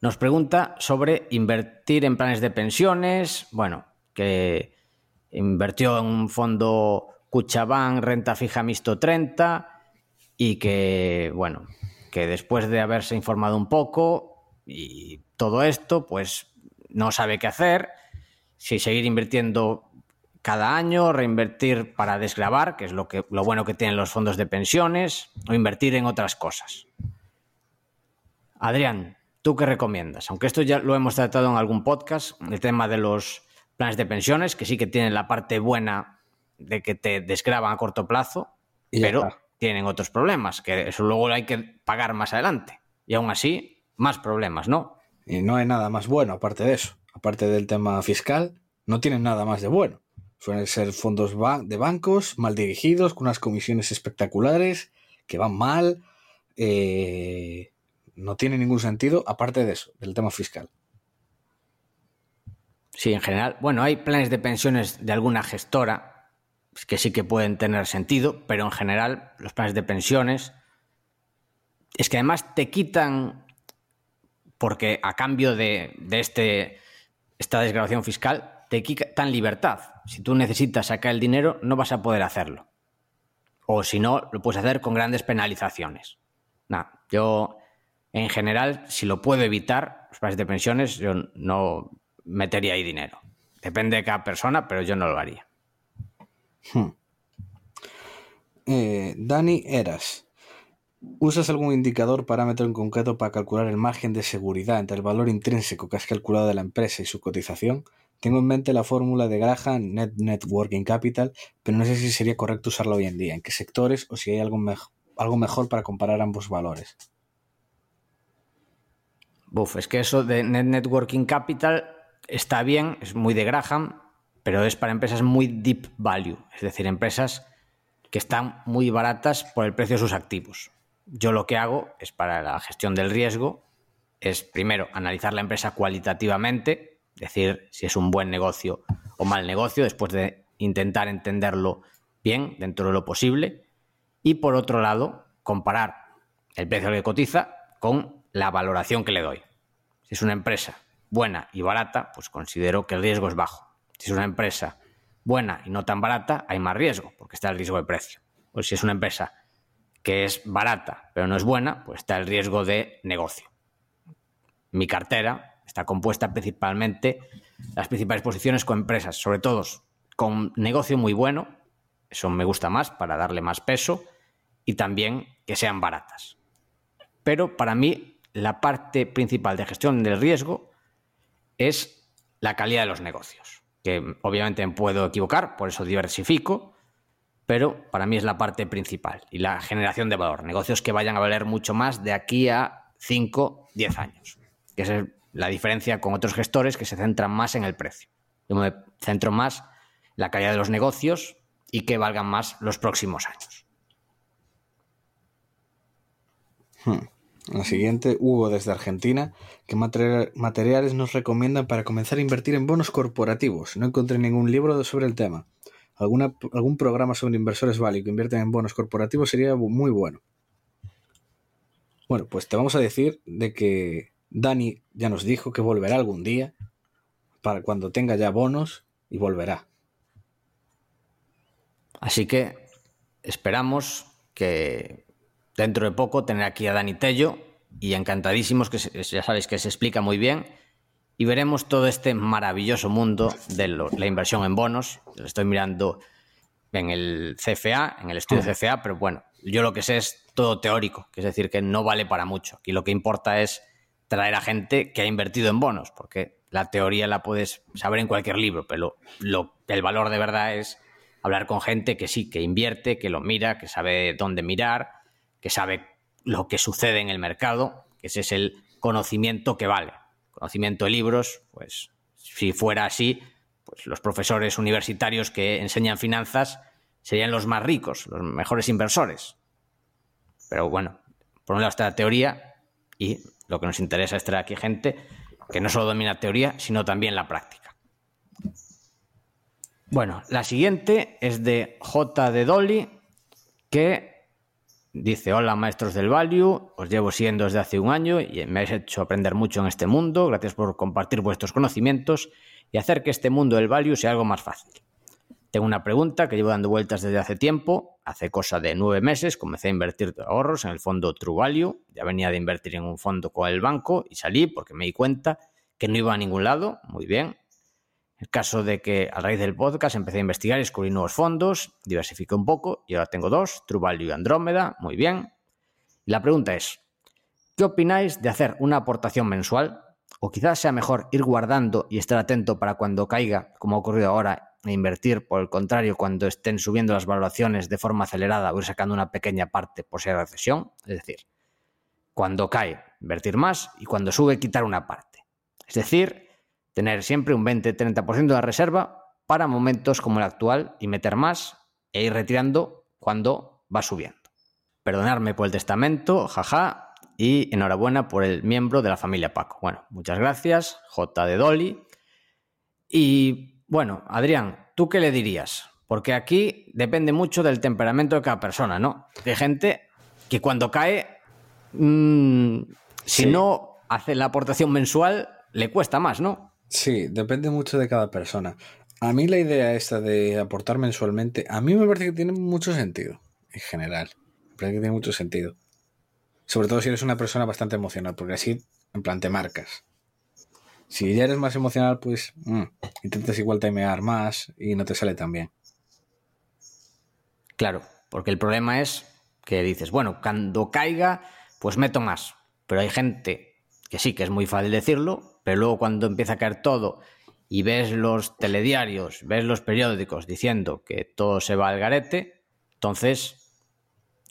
nos pregunta sobre invertir en planes de pensiones. Bueno, que invirtió en un fondo Cuchabán renta fija mixto 30 y que, bueno, que después de haberse informado un poco y todo esto, pues no sabe qué hacer, si seguir invirtiendo cada año, reinvertir para desgravar, que es lo, que, lo bueno que tienen los fondos de pensiones, o invertir en otras cosas. Adrián, ¿tú qué recomiendas? Aunque esto ya lo hemos tratado en algún podcast, el tema de los planes de pensiones, que sí que tienen la parte buena de que te desgraban a corto plazo, pero tienen otros problemas, que eso luego hay que pagar más adelante. Y aún así, más problemas, ¿no?
Y no hay nada más bueno aparte de eso. Aparte del tema fiscal, no tienen nada más de bueno. Suelen ser fondos de bancos mal dirigidos, con unas comisiones espectaculares, que van mal. Eh, no tiene ningún sentido, aparte de eso, del tema fiscal.
Sí, en general. Bueno, hay planes de pensiones de alguna gestora que sí que pueden tener sentido, pero en general los planes de pensiones es que además te quitan porque a cambio de, este, esta desgrabación fiscal te quitan libertad. Si tú necesitas sacar el dinero, no vas a poder hacerlo. O si no, lo puedes hacer con grandes penalizaciones. Nada, yo en general, si lo puedo evitar, los planes de pensiones, yo no metería ahí dinero. Depende de cada persona, pero yo no lo haría.
Hmm. Eh, Dani Eras. ¿Usas algún indicador, parámetro en concreto para calcular el margen de seguridad entre el valor intrínseco que has calculado de la empresa y su cotización? Tengo en mente la fórmula de Graham, Net Networking Capital, pero no sé si sería correcto usarla hoy en día, en qué sectores o si hay algo, algo mejor para comparar ambos valores.
Buf, es que eso de Net Networking Capital está bien, es muy de Graham, pero es para empresas muy deep value, es decir, empresas que están muy baratas por el precio de sus activos. Yo lo que hago es para la gestión del riesgo, es primero analizar la empresa cualitativamente, decir si es un buen negocio o mal negocio, después de intentar entenderlo bien dentro de lo posible, y por otro lado, comparar el precio que cotiza con la valoración que le doy. Si es una empresa buena y barata, pues considero que el riesgo es bajo. Si es una empresa buena y no tan barata, hay más riesgo, porque está el riesgo de precio. O si es una empresa que es barata pero no es buena, pues está el riesgo de negocio. Mi cartera está compuesta principalmente, las principales posiciones con empresas, sobre todo con negocio muy bueno, eso me gusta más para darle más peso, y también que sean baratas. Pero para mí la parte principal de gestión del riesgo es la calidad de los negocios, que obviamente me puedo equivocar, por eso diversifico, pero para mí es la parte principal y la generación de valor. Negocios que vayan a valer mucho más de aquí a 5, 10 años. Que es la diferencia con otros gestores que se centran más en el precio. Yo me centro más en la calidad de los negocios y que valgan más los próximos años.
Hmm. La siguiente, Hugo desde Argentina, ¿qué materiales nos recomiendan para comenzar a invertir en bonos corporativos? No encontré ningún libro sobre el tema algún programa sobre inversores value que invierten en bonos corporativos sería muy bueno. Bueno, pues te vamos a decir de que Dani ya nos dijo que volverá algún día para cuando tenga ya bonos y volverá.
Así que esperamos que dentro de poco tener aquí a Dani Tello y encantadísimos, que ya sabéis que se explica muy bien y veremos todo este maravilloso mundo de la inversión en bonos. Lo estoy mirando en el CFA, en el estudio CFA, pero bueno, yo lo que sé es todo teórico, que es decir, que no vale para mucho. Y lo que importa es traer a gente que ha invertido en bonos, porque la teoría la puedes saber en cualquier libro, pero lo, el valor de verdad es hablar con gente que sí, que invierte, que lo mira, que sabe dónde mirar, que sabe lo que sucede en el mercado, que ese es el conocimiento que vale. Conocimiento de libros, pues si fuera así, pues los profesores universitarios que enseñan finanzas serían los más ricos, los mejores inversores. Pero bueno, por un lado está la teoría y lo que nos interesa es traer aquí gente que no solo domina teoría, sino también la práctica. Bueno, la siguiente es de J. de Dolly, que dice, hola maestros del value, os llevo siendo desde hace un año y me habéis hecho aprender mucho en este mundo, gracias por compartir vuestros conocimientos y hacer que este mundo del value sea algo más fácil. Tengo una pregunta que llevo dando vueltas desde hace tiempo. Hace cosa de nueve meses comencé a invertir ahorros en el fondo True Value. Ya venía de invertir en un fondo con el banco y salí porque me di cuenta que no iba a ningún lado. Muy bien. El caso de que a raíz del podcast empecé a investigar y descubrí nuevos fondos, diversifiqué un poco y ahora tengo dos, True y Andrómeda. Muy bien. La pregunta es, ¿qué opináis de hacer una aportación mensual? O quizás sea mejor ir guardando y estar atento para cuando caiga, como ha ocurrido ahora, e invertir, por el contrario, cuando estén subiendo las valoraciones de forma acelerada o ir sacando una pequeña parte por si hay recesión. Es decir, cuando cae, invertir más y cuando sube, quitar una parte. Es decir, tener siempre un 20-30% de la reserva para momentos como el actual y meter más e ir retirando cuando va subiendo. Perdonarme por el testamento, jaja, y enhorabuena por el miembro de la familia Paco. Bueno, muchas gracias, J de Dolly. Y bueno, Adrián, ¿tú qué le dirías? Porque aquí depende mucho del temperamento de cada persona, ¿no? Hay gente que cuando cae, mmm, si no hace la aportación mensual, le cuesta más, ¿no?
Sí, depende mucho de cada persona. A mí la idea esta de aportar mensualmente, a mí me parece que tiene mucho sentido, en general. Me parece que tiene mucho sentido. Sobre todo si eres una persona bastante emocional, porque así, en plan, te marcas. Si ya eres más emocional, pues mm, intentas igual timear más y no te sale tan bien.
Claro, porque el problema es que dices, bueno, cuando caiga, pues meto más. Pero hay gente que sí, que es muy fácil decirlo, pero luego cuando empieza a caer todo y ves los telediarios, ves los periódicos diciendo que todo se va al garete, entonces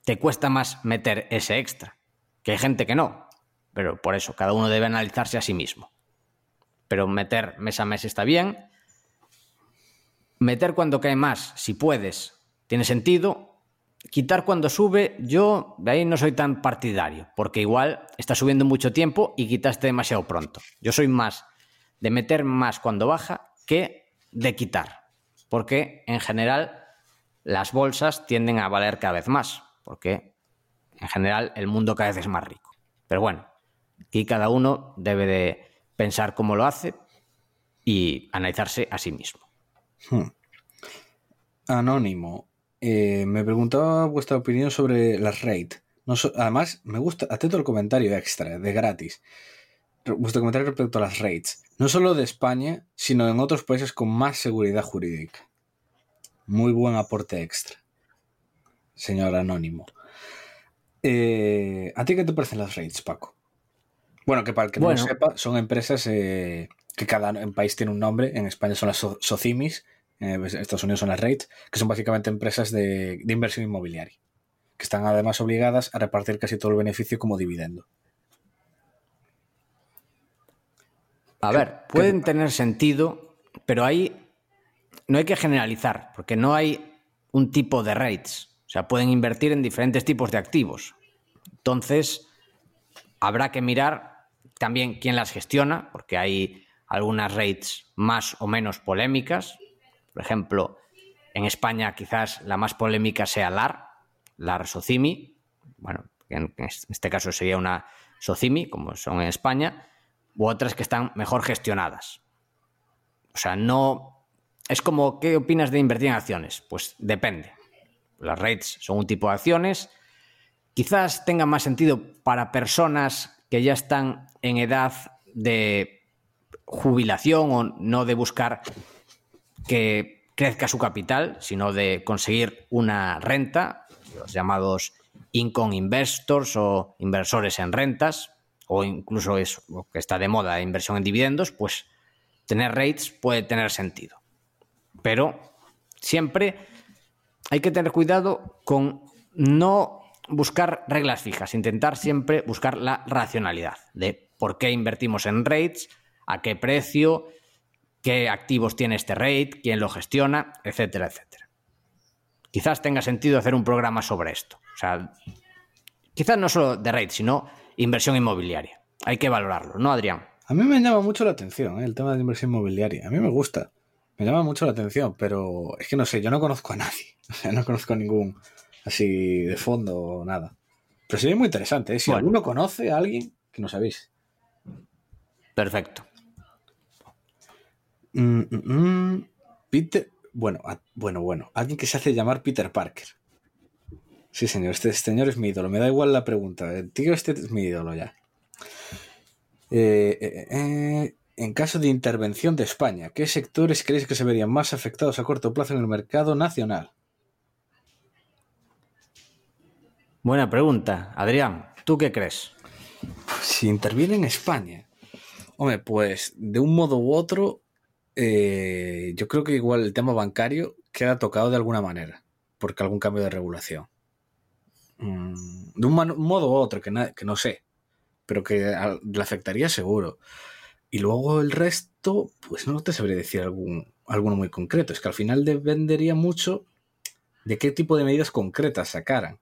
te cuesta más meter ese extra. Que hay gente que no, pero por eso cada uno debe analizarse a sí mismo pero meter mes a mes está bien. Meter cuando cae más, si puedes, tiene sentido. Quitar cuando sube, yo de ahí no soy tan partidario, porque igual está subiendo mucho tiempo y quitaste demasiado pronto. Yo soy más de meter más cuando baja que de quitar, porque en general las bolsas tienden a valer cada vez más, porque en general el mundo cada vez es más rico. Pero bueno, aquí cada uno debe de pensar cómo lo hace y analizarse a sí mismo. Hmm.
Anónimo. Eh, me preguntaba vuestra opinión sobre las RAID. además, me gusta, atento al comentario extra, de gratis. Vuestro comentario respecto a las RAIDs. No solo de España, sino en otros países con más seguridad jurídica. Muy buen aporte extra. Señor Anónimo. Eh, ¿A ti qué te parecen las RAIDs, Paco? Bueno, que para el que no lo sepa, son empresas eh, que cada país tiene un nombre. En España son las SOCIMIS, en Estados Unidos son las REITs, que son básicamente empresas de, inversión inmobiliaria, que están además obligadas a repartir casi todo el beneficio como dividendo.
A ver, pueden tener sentido, pero ahí no hay que generalizar, porque no hay un tipo de REITs. O sea, pueden invertir en diferentes tipos de activos. Entonces, habrá que mirar también quién las gestiona, porque hay algunas rates más o menos polémicas. Por ejemplo, en España quizás la más polémica sea LAR, LAR Socimi. Bueno, en este caso sería una Socimi, como son en España, u otras que están mejor gestionadas. O sea, no. Es como, ¿qué opinas de invertir en acciones? Pues depende. Las rates son un tipo de acciones. Quizás tenga más sentido para personas que ya están en edad de jubilación o no de buscar que crezca su capital, sino de conseguir una renta, los llamados income investors o inversores en rentas, o incluso es lo que está de moda, inversión en dividendos, pues tener rates puede tener sentido. Pero siempre hay que tener cuidado con no buscar reglas fijas, intentar siempre buscar la racionalidad de por qué invertimos en rates, a qué precio, qué activos tiene este rate, quién lo gestiona, etcétera, etcétera. Quizás tenga sentido hacer un programa sobre esto. O sea, quizás no solo de rate, sino inversión inmobiliaria. Hay que valorarlo, ¿no, Adrián?
A mí me llama mucho la atención ¿eh? el tema de inversión inmobiliaria. A mí me gusta. Me llama mucho la atención, pero es que no sé, yo no conozco a nadie. O sea, no conozco a ningún así de fondo o nada. Pero sería muy interesante, ¿eh? Si alguno conoce a alguien, que no sabéis.
Perfecto.
Mm, mm, mm. Peter. Bueno, bueno, bueno. Alguien que se hace llamar Peter Parker. Sí, señor. Este señor es mi ídolo. Me da igual la pregunta. El tío este es mi ídolo ya. Eh, eh, eh, en caso de intervención de España, ¿qué sectores creéis que se verían más afectados a corto plazo en el mercado nacional?
Buena pregunta. Adrián, ¿tú qué crees?
Si interviene en España. Hombre, pues de un modo u otro, yo creo que igual el tema bancario queda tocado de alguna manera, porque algún cambio de regulación. Mm, de un, modo u otro, que, que no sé pero que le afectaría seguro. Y luego el resto, pues no te sabría decir algún, alguno muy concreto. Es que al final dependería mucho de qué tipo de medidas concretas sacaran.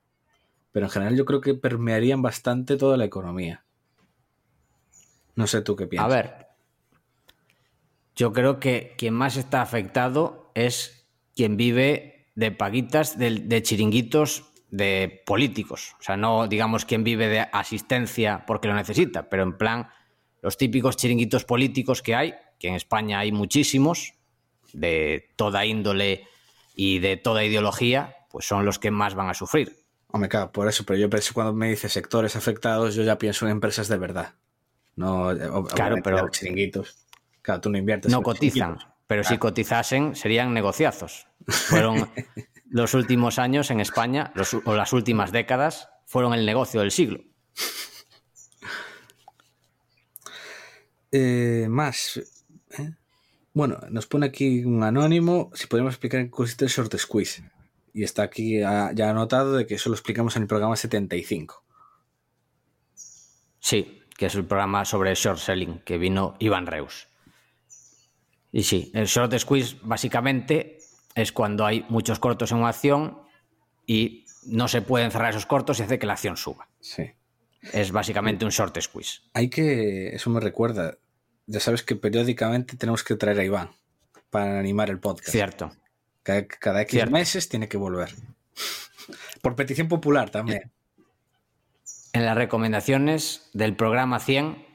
Pero en general yo creo que permearían bastante toda la economía. No sé tú qué piensas.
A ver, yo creo que quien más está afectado es quien vive de paguitas, de chiringuitos de políticos. O sea, no digamos quien vive de asistencia porque lo necesita, pero en plan los típicos chiringuitos políticos que hay, que en España hay muchísimos, de toda índole y de toda ideología, pues son los que más van a sufrir.
Hombre, claro, por eso, pero yo pienso cuando me dice sectores afectados, yo ya pienso en empresas de verdad. No,
claro, pero
chiringuitos. Claro, tú no inviertes.
No cotizan, pero si cotizasen serían negociazos. Fueron los últimos años en España, o las últimas décadas, fueron el negocio del siglo.
Eh, más. ¿eh? Bueno, nos pone aquí un anónimo si podemos explicar en qué consiste el short squeeze. Y está aquí ya anotado de que eso lo explicamos en el programa 75.
Sí, que es el programa sobre short selling que vino Iván Reus. Y sí, el short squeeze básicamente es cuando hay muchos cortos en una acción y no se pueden cerrar esos cortos y hace que la acción suba.
Sí.
Es básicamente un short squeeze.
Hay que, eso me recuerda, ya sabes que periódicamente tenemos que traer a Iván para animar el podcast.
Cierto.
Cada, cada X meses tiene que volver. Por petición popular también.
En las recomendaciones del programa 100,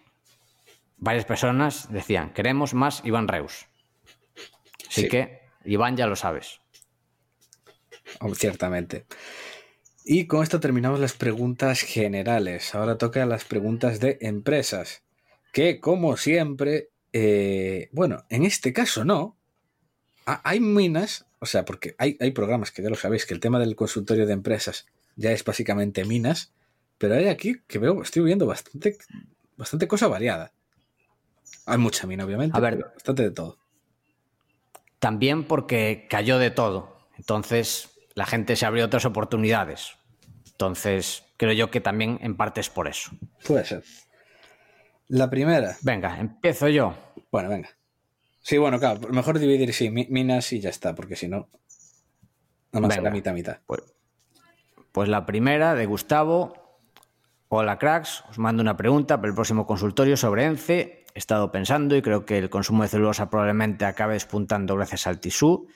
varias personas decían, queremos más Iván Reus. Así que Iván ya lo sabes.
Oh, ciertamente. Y con esto terminamos las preguntas generales. Ahora toca las preguntas de empresas. Que como siempre, eh, bueno, en este caso no. hay minas, o sea, porque hay, hay programas que ya lo sabéis, que el tema del consultorio de empresas ya es básicamente minas, pero hay aquí que veo, estoy viendo bastante, bastante cosa variada. Hay mucha mina, obviamente, A ver, bastante de todo.
También porque cayó de todo. Entonces la gente se abrió otras oportunidades. Entonces creo yo que también en parte es por eso.
Puede ser. La primera.
Venga, empiezo yo.
Bueno, venga. Sí, bueno, claro, mejor dividir, sí, minas y ya está, porque si no, nada más la mitad, mitad.
Pues, pues la primera de Gustavo. Hola, cracks. Os mando una pregunta para el próximo consultorio sobre ENCE he estado pensando y creo que el consumo de celulosa probablemente acabe despuntando gracias al tisú,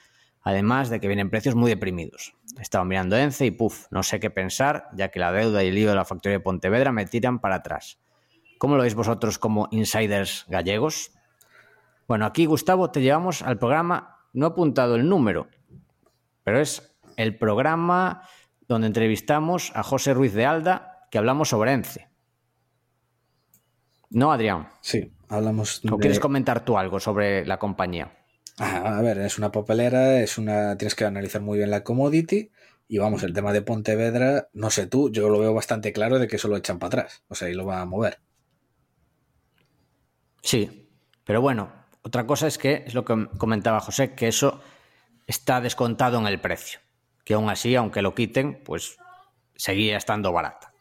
además de que vienen precios muy deprimidos. He estado mirando ENCE y puff, no sé qué pensar, ya que la deuda y el lío de la factoría de Pontevedra me tiran para atrás. ¿Cómo lo veis vosotros como insiders gallegos? Bueno, aquí Gustavo te llevamos al programa, no he apuntado el número, pero es el programa donde entrevistamos a José Ruiz de Alda, que hablamos sobre ENCE. ¿No, Adrián?
Sí, hablamos.
¿O quieres comentar tú algo sobre la compañía?
a ver, es una papelera, es una. Tienes que analizar muy bien la commodity. Y vamos, el tema de Pontevedra, no sé tú, yo lo veo bastante claro de que eso lo echan para atrás. O sea, y lo va a mover.
Sí, pero bueno, otra cosa es que, es lo que comentaba José, que eso está descontado en el precio. que aún así, aunque lo quiten, pues seguía estando barata.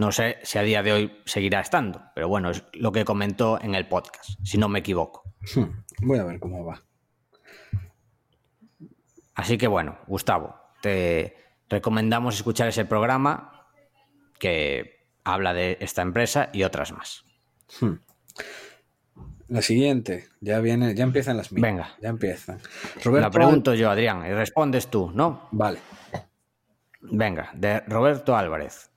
No sé si a día de hoy seguirá estando, pero bueno, es lo que comentó en el podcast, si no me equivoco.
Hmm, voy a ver cómo va.
Así que bueno, Gustavo, te recomendamos escuchar ese programa que habla de esta empresa y otras más.
Hmm. La siguiente, ya viene, ya empiezan las mías.
Venga.
Ya empiezan.
La pregunto yo, Adrián, y respondes tú, ¿no?
Vale.
Venga, de Roberto Álvarez.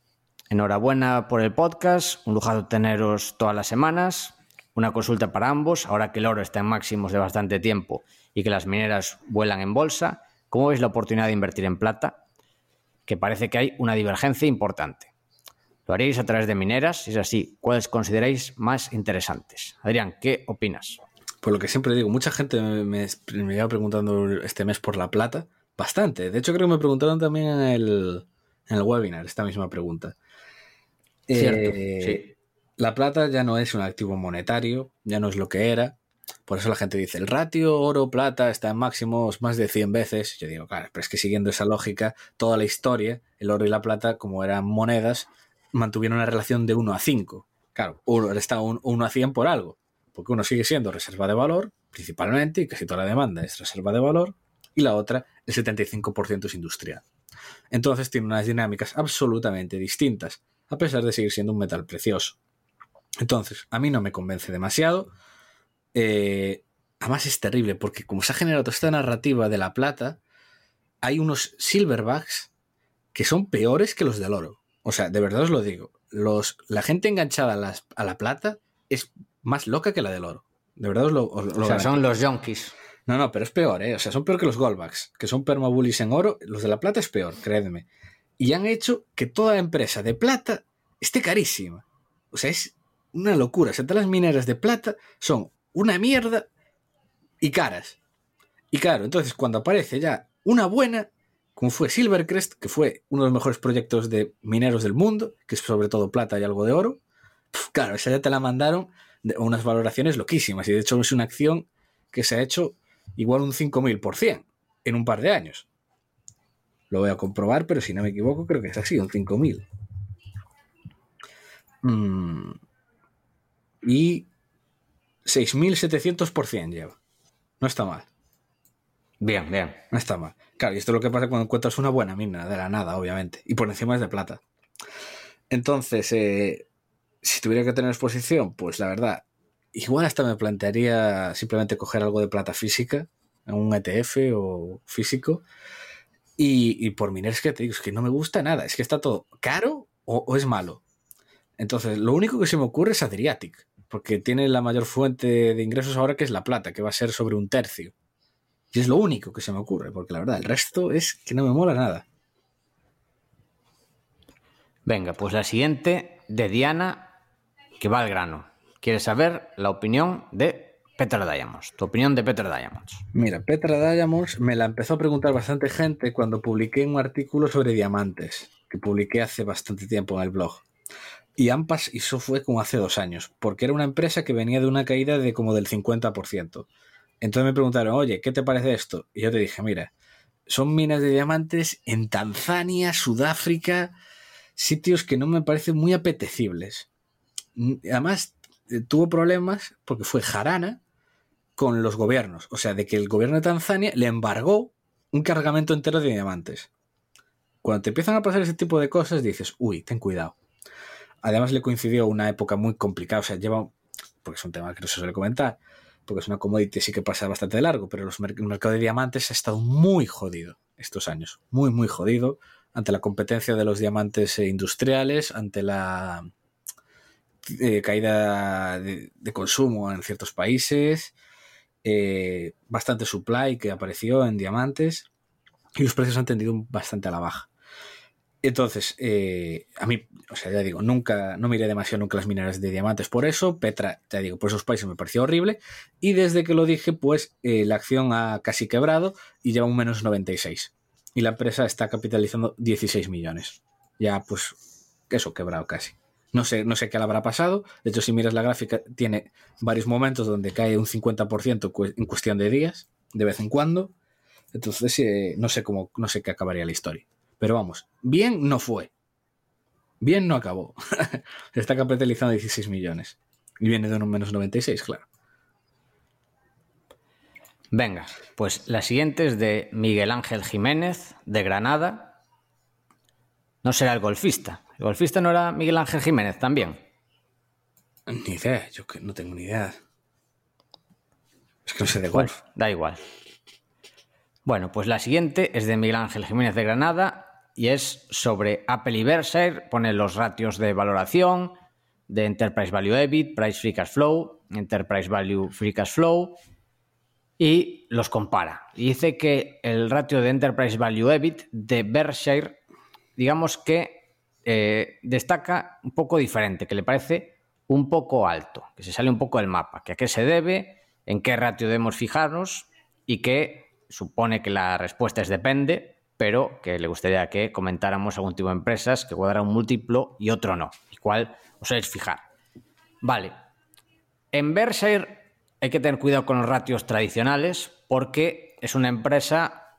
Enhorabuena por el podcast, un lujazo teneros todas las semanas. Una consulta para ambos, ahora que el oro está en máximos de bastante tiempo y que las mineras vuelan en bolsa, ¿cómo veis la oportunidad de invertir en plata? Que parece que hay una divergencia importante. ¿Lo haríais a través de mineras? Si es así, ¿cuáles consideráis más interesantes? Adrián, ¿qué opinas?
Pues lo que siempre digo, mucha gente me, me, me preguntando este mes por la plata. Bastante. De hecho, creo que me preguntaron también en el, en el webinar esta misma pregunta.
Eh.
La plata ya no es un activo monetario, ya no es lo que era. Por eso la gente dice, el ratio oro-plata está en máximos más de 100 veces. Yo digo, claro, pero es que siguiendo esa lógica, toda la historia, el oro y la plata, como eran monedas, mantuvieron una relación de 1 a 5. Claro, está 1 a 100 por algo, porque uno sigue siendo reserva de valor, principalmente, y casi toda la demanda es reserva de valor, y la otra, el 75% es industrial. Entonces tiene unas dinámicas absolutamente distintas, a pesar de seguir siendo un metal precioso. Entonces, a mí no me convence demasiado. Eh, además es terrible, porque como se ha generado toda esta narrativa de la plata, hay unos silverbacks que son peores que los del oro. O sea, de verdad os lo digo. Los, la gente enganchada a, las, a, la plata es más loca que la del oro. De verdad os lo, os, lo
O sea, son los yonkis.
No, no, pero es peor, ¿eh? O sea, son peor que los goldbacks, que son permabullis en oro. Los de la plata es peor, créedme. Y han hecho que toda empresa de plata esté carísima. O sea, es una locura. O sea, todas las mineras de plata son una mierda y caras. Y claro, entonces cuando aparece ya una buena, como fue Silvercrest, que fue uno de los mejores proyectos de mineros del mundo, que es sobre todo plata y algo de oro, claro, esa ya te la mandaron unas valoraciones loquísimas. Y de hecho es una acción que se ha hecho igual un 5000% en un par de años. Lo voy a comprobar, pero si no me equivoco, creo que es así, un 5000. Mm. Y 6.700% lleva. No está mal.
Bien, bien.
No está mal. Claro, y esto es lo que pasa cuando encuentras una buena mina, de la nada, obviamente. Y por encima es de plata. Entonces, eh, si tuviera que tener exposición, pues la verdad, igual hasta me plantearía simplemente coger algo de plata física, un ETF o físico. Y, por mineros que te digo, es que no me gusta nada. Es que está todo caro o, o es malo. Entonces, lo único que se me ocurre es Adriatic, porque tiene la mayor fuente de ingresos ahora que es la plata, que va a ser sobre un tercio. Y es lo único que se me ocurre, porque la verdad, el resto es que no me mola nada.
Venga, pues la siguiente de Diana, que va al grano. Quiere saber la opinión de Petra Diamonds. Tu opinión de Petra Diamonds.
Mira, Petra Diamonds me la empezó a preguntar bastante gente cuando publiqué un artículo sobre diamantes, que publiqué hace bastante tiempo en el blog. Y Ampas, y eso fue como hace dos años, porque era una empresa que venía de una caída de como del 50%. Entonces me preguntaron, oye, ¿qué te parece esto? Y yo te dije, mira, son minas de diamantes en Tanzania, Sudáfrica, sitios que no me parecen muy apetecibles. Además, tuvo problemas porque fue jarana con los gobiernos. O sea, de que el gobierno de Tanzania le embargó un cargamento entero de diamantes. Cuando te empiezan a pasar ese tipo de cosas, dices, uy, ten cuidado. Además le coincidió una época muy complicada, o sea, lleva, porque es un tema que no se suele comentar, porque es una commodity sí que pasa bastante largo, pero el mercado de diamantes ha estado muy jodido estos años, muy, muy jodido, ante la competencia de los diamantes industriales, ante la eh, caída de, consumo en ciertos países, eh, bastante supply que apareció en diamantes, y los precios han tendido bastante a la baja. Entonces, eh, a mí, o sea, ya digo, nunca, no miré demasiado nunca las mineras de diamantes por eso. Petra, ya digo, por esos países me pareció horrible. Y desde que lo dije, pues eh, la acción ha casi quebrado y lleva un menos 96. Y la empresa está capitalizando 16 millones. Ya, pues, eso, quebrado casi. No sé, no sé qué le habrá pasado. De hecho, si miras la gráfica, tiene varios momentos donde cae un 50% en cuestión de días, de vez en cuando. Entonces, eh, no sé cómo, no sé qué acabaría la historia. Pero vamos, bien no fue. Bien no acabó. Está capitalizando 16 millones. Y viene de un menos 96, claro.
Venga, pues la siguiente es de Miguel Ángel Jiménez, de Granada. No será el golfista. ¿El golfista no era Miguel Ángel Jiménez también?
Ni idea, yo que no tengo ni idea. Es que no sé de golf.
da igual. Bueno, pues la siguiente es de Miguel Ángel Jiménez de Granada y es sobre Apple y Berkshire. Pone los ratios de valoración de Enterprise Value EBIT, Price Free Cash Flow, Enterprise Value Free Cash Flow y los compara. Y dice que el ratio de Enterprise Value EBIT de Berkshire, digamos que eh, destaca un poco diferente, que le parece un poco alto, que se sale un poco del mapa, que a qué se debe, en qué ratio debemos fijarnos y que supone que la respuesta es depende, pero que le gustaría que comentáramos algún tipo de empresas que cuadra un múltiplo y otro no, y cuál os es fijar. Vale. En Berkshire hay que tener cuidado con los ratios tradicionales porque es una empresa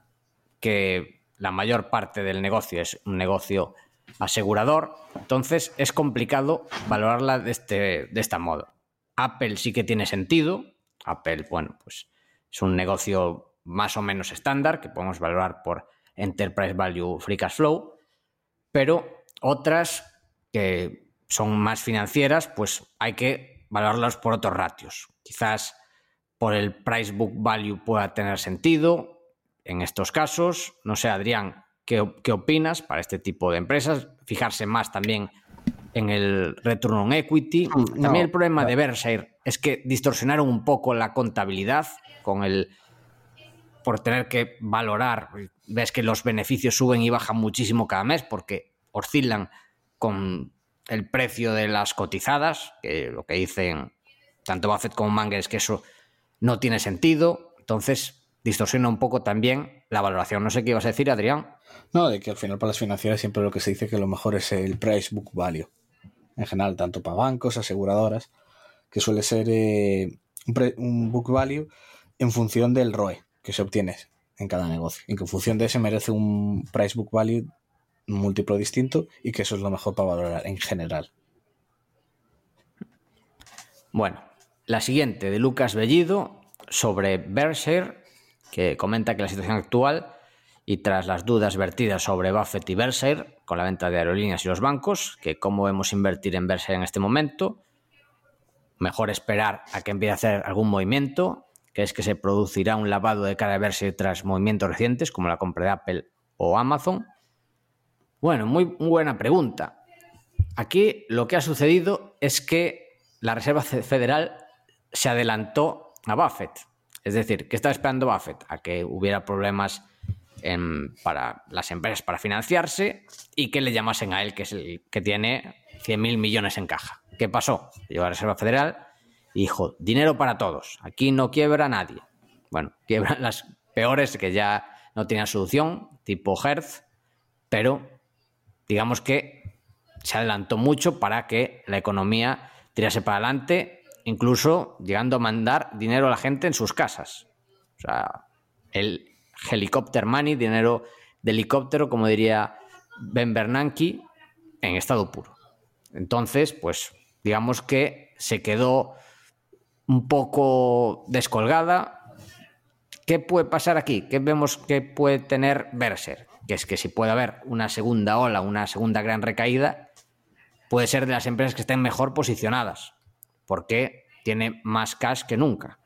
que la mayor parte del negocio es un negocio asegurador, entonces es complicado valorarla de, este, de esta modo. Apple sí que tiene sentido. Apple, bueno, pues es un negocio más o menos estándar que podemos valorar por Enterprise Value Free Cash Flow, pero otras que son más financieras, pues hay que valorarlos por otros ratios. Quizás por el price book value pueda tener sentido en estos casos. No sé, Adrián, ¿qué, opinas para este tipo de empresas? Fijarse más también en el return on equity. Mm, también el problema de Berkshire es que distorsionaron un poco la contabilidad con el por tener que valorar, ves que los beneficios suben y bajan muchísimo cada mes porque oscilan con el precio de las cotizadas, que lo que dicen tanto Buffett como Manger es que eso no tiene sentido, entonces distorsiona un poco también la valoración. No sé qué ibas a decir, Adrián.
No, de que al final para las financieras siempre lo que se dice que lo mejor es el price book value. En general, tanto para bancos, aseguradoras, que suele ser eh, un, book value en función del ROE que se obtiene en cada negocio. Y que en función de ese merece un price book value múltiplo distinto y que eso es lo mejor para valorar en general.
Bueno, la siguiente de Lucas Bellido sobre Berkshire, que comenta que la situación actual y tras las dudas vertidas sobre Buffett y Berkshire con la venta de aerolíneas y los bancos, que cómo vemos invertir en Berkshire en este momento, mejor esperar a que empiece a hacer algún movimiento, que es que se producirá un lavado de cara a Berkshire tras movimientos recientes como la compra de Apple o Amazon, bueno, muy, buena pregunta. Aquí lo que ha sucedido es que la Reserva Federal se adelantó a Buffett. Es decir, ¿qué estaba esperando Buffett? A que hubiera problemas para las empresas para financiarse y que le llamasen a él, que es el que tiene 100.000 millones en caja. ¿Qué pasó? Llegó a la Reserva Federal y dijo, dinero para todos, aquí no quiebra nadie. Bueno, quiebran las peores que ya no tienen solución, tipo Hertz, pero digamos que se adelantó mucho para que la economía tirase para adelante, incluso llegando a mandar dinero a la gente en sus casas. O sea, el helicóptero money, dinero de helicóptero, como diría Ben Bernanke, en estado puro. Entonces, pues digamos que se quedó un poco descolgada. ¿Qué puede pasar aquí? ¿Qué vemos que puede tener Berser? que es que si puede haber una segunda ola, una segunda gran recaída, puede ser de las empresas que estén mejor posicionadas, porque tiene más cash que nunca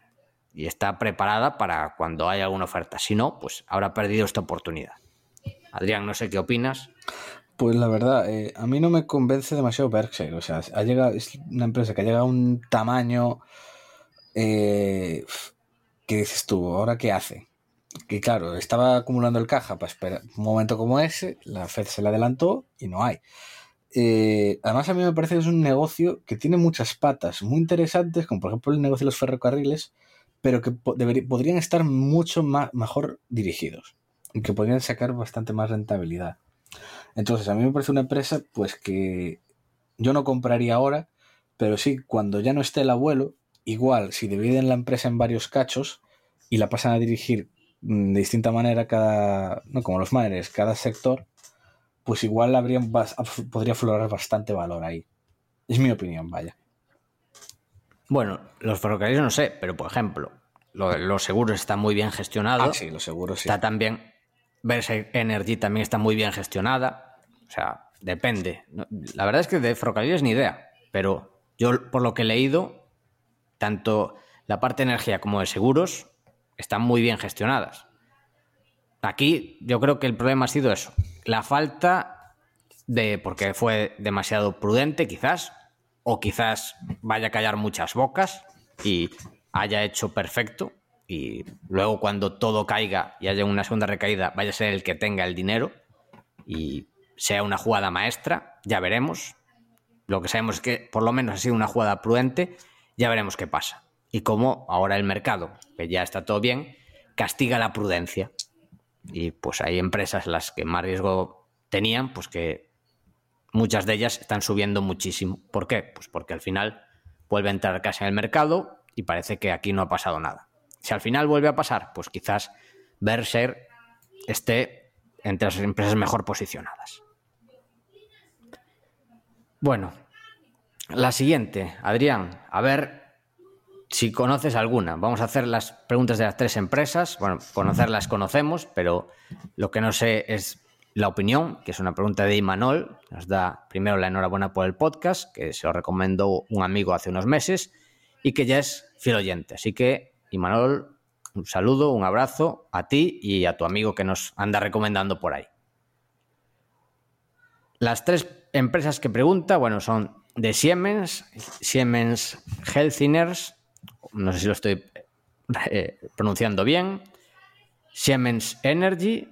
y está preparada para cuando haya alguna oferta. Si no, pues habrá perdido esta oportunidad. Adrián, no sé qué opinas.
Pues la verdad, eh, a mí no me convence demasiado Berkshire. O sea, ha llegado, es una empresa que ha llegado a un tamaño eh, que dices tú, ¿ahora qué hace? que claro, estaba acumulando el caja para esperar un momento como ese, la Fed se le adelantó y no hay. Eh, además, a mí me parece que es un negocio que tiene muchas patas muy interesantes, como por ejemplo el negocio de los ferrocarriles, pero que podrían estar mucho más, mejor dirigidos y que podrían sacar bastante más rentabilidad. Entonces, a mí me parece una empresa pues que yo no compraría ahora, pero sí, cuando ya no esté el abuelo, igual si dividen la empresa en varios cachos y la pasan a dirigir mm, de distinta manera cada, no como los miners, cada sector, pues igual habría, podría aflorar bastante valor ahí. Es mi opinión, vaya.
Bueno, los ferrocarriles no sé, pero por ejemplo, los seguros están muy bien gestionados.
Ah, sí, los seguros sí.
Está también, Versa Energy también está muy bien gestionada. O sea, depende. La verdad es que de ferrocarriles ni idea, pero yo por lo que he leído, tanto la parte de energía como de seguros están muy bien gestionadas. Aquí yo creo que el problema ha sido eso, la falta de, porque fue demasiado prudente quizás, o quizás vaya a callar muchas bocas y haya hecho perfecto y luego cuando todo caiga y haya una segunda recaída vaya a ser el que tenga el dinero y sea una jugada maestra, ya veremos. Lo que sabemos es que por lo menos ha sido una jugada prudente, ya veremos qué pasa. Y cómo ahora el mercado, que ya está todo bien, castiga la prudencia. Y pues hay empresas las que más riesgo tenían, pues que muchas de ellas están subiendo muchísimo. ¿Por qué? Pues porque al final vuelve a entrar casi en el mercado y parece que aquí no ha pasado nada. Si al final vuelve a pasar, pues quizás Berser esté entre las empresas mejor posicionadas. Bueno, la siguiente, Adrián, a ver si conoces alguna. Vamos a hacer las preguntas de las tres empresas. Bueno, conocerlas conocemos, pero lo que no sé es la opinión, que es una pregunta de Imanol. Nos da primero la enhorabuena por el podcast, que se lo recomendó un amigo hace unos meses y que ya es fiel oyente. Así que, Imanol, un saludo, un abrazo a ti y a tu amigo que nos anda recomendando por ahí. Las tres empresas que pregunta, bueno, son de Siemens, Siemens Healthineers, no sé si lo estoy eh, pronunciando bien, Siemens Energy,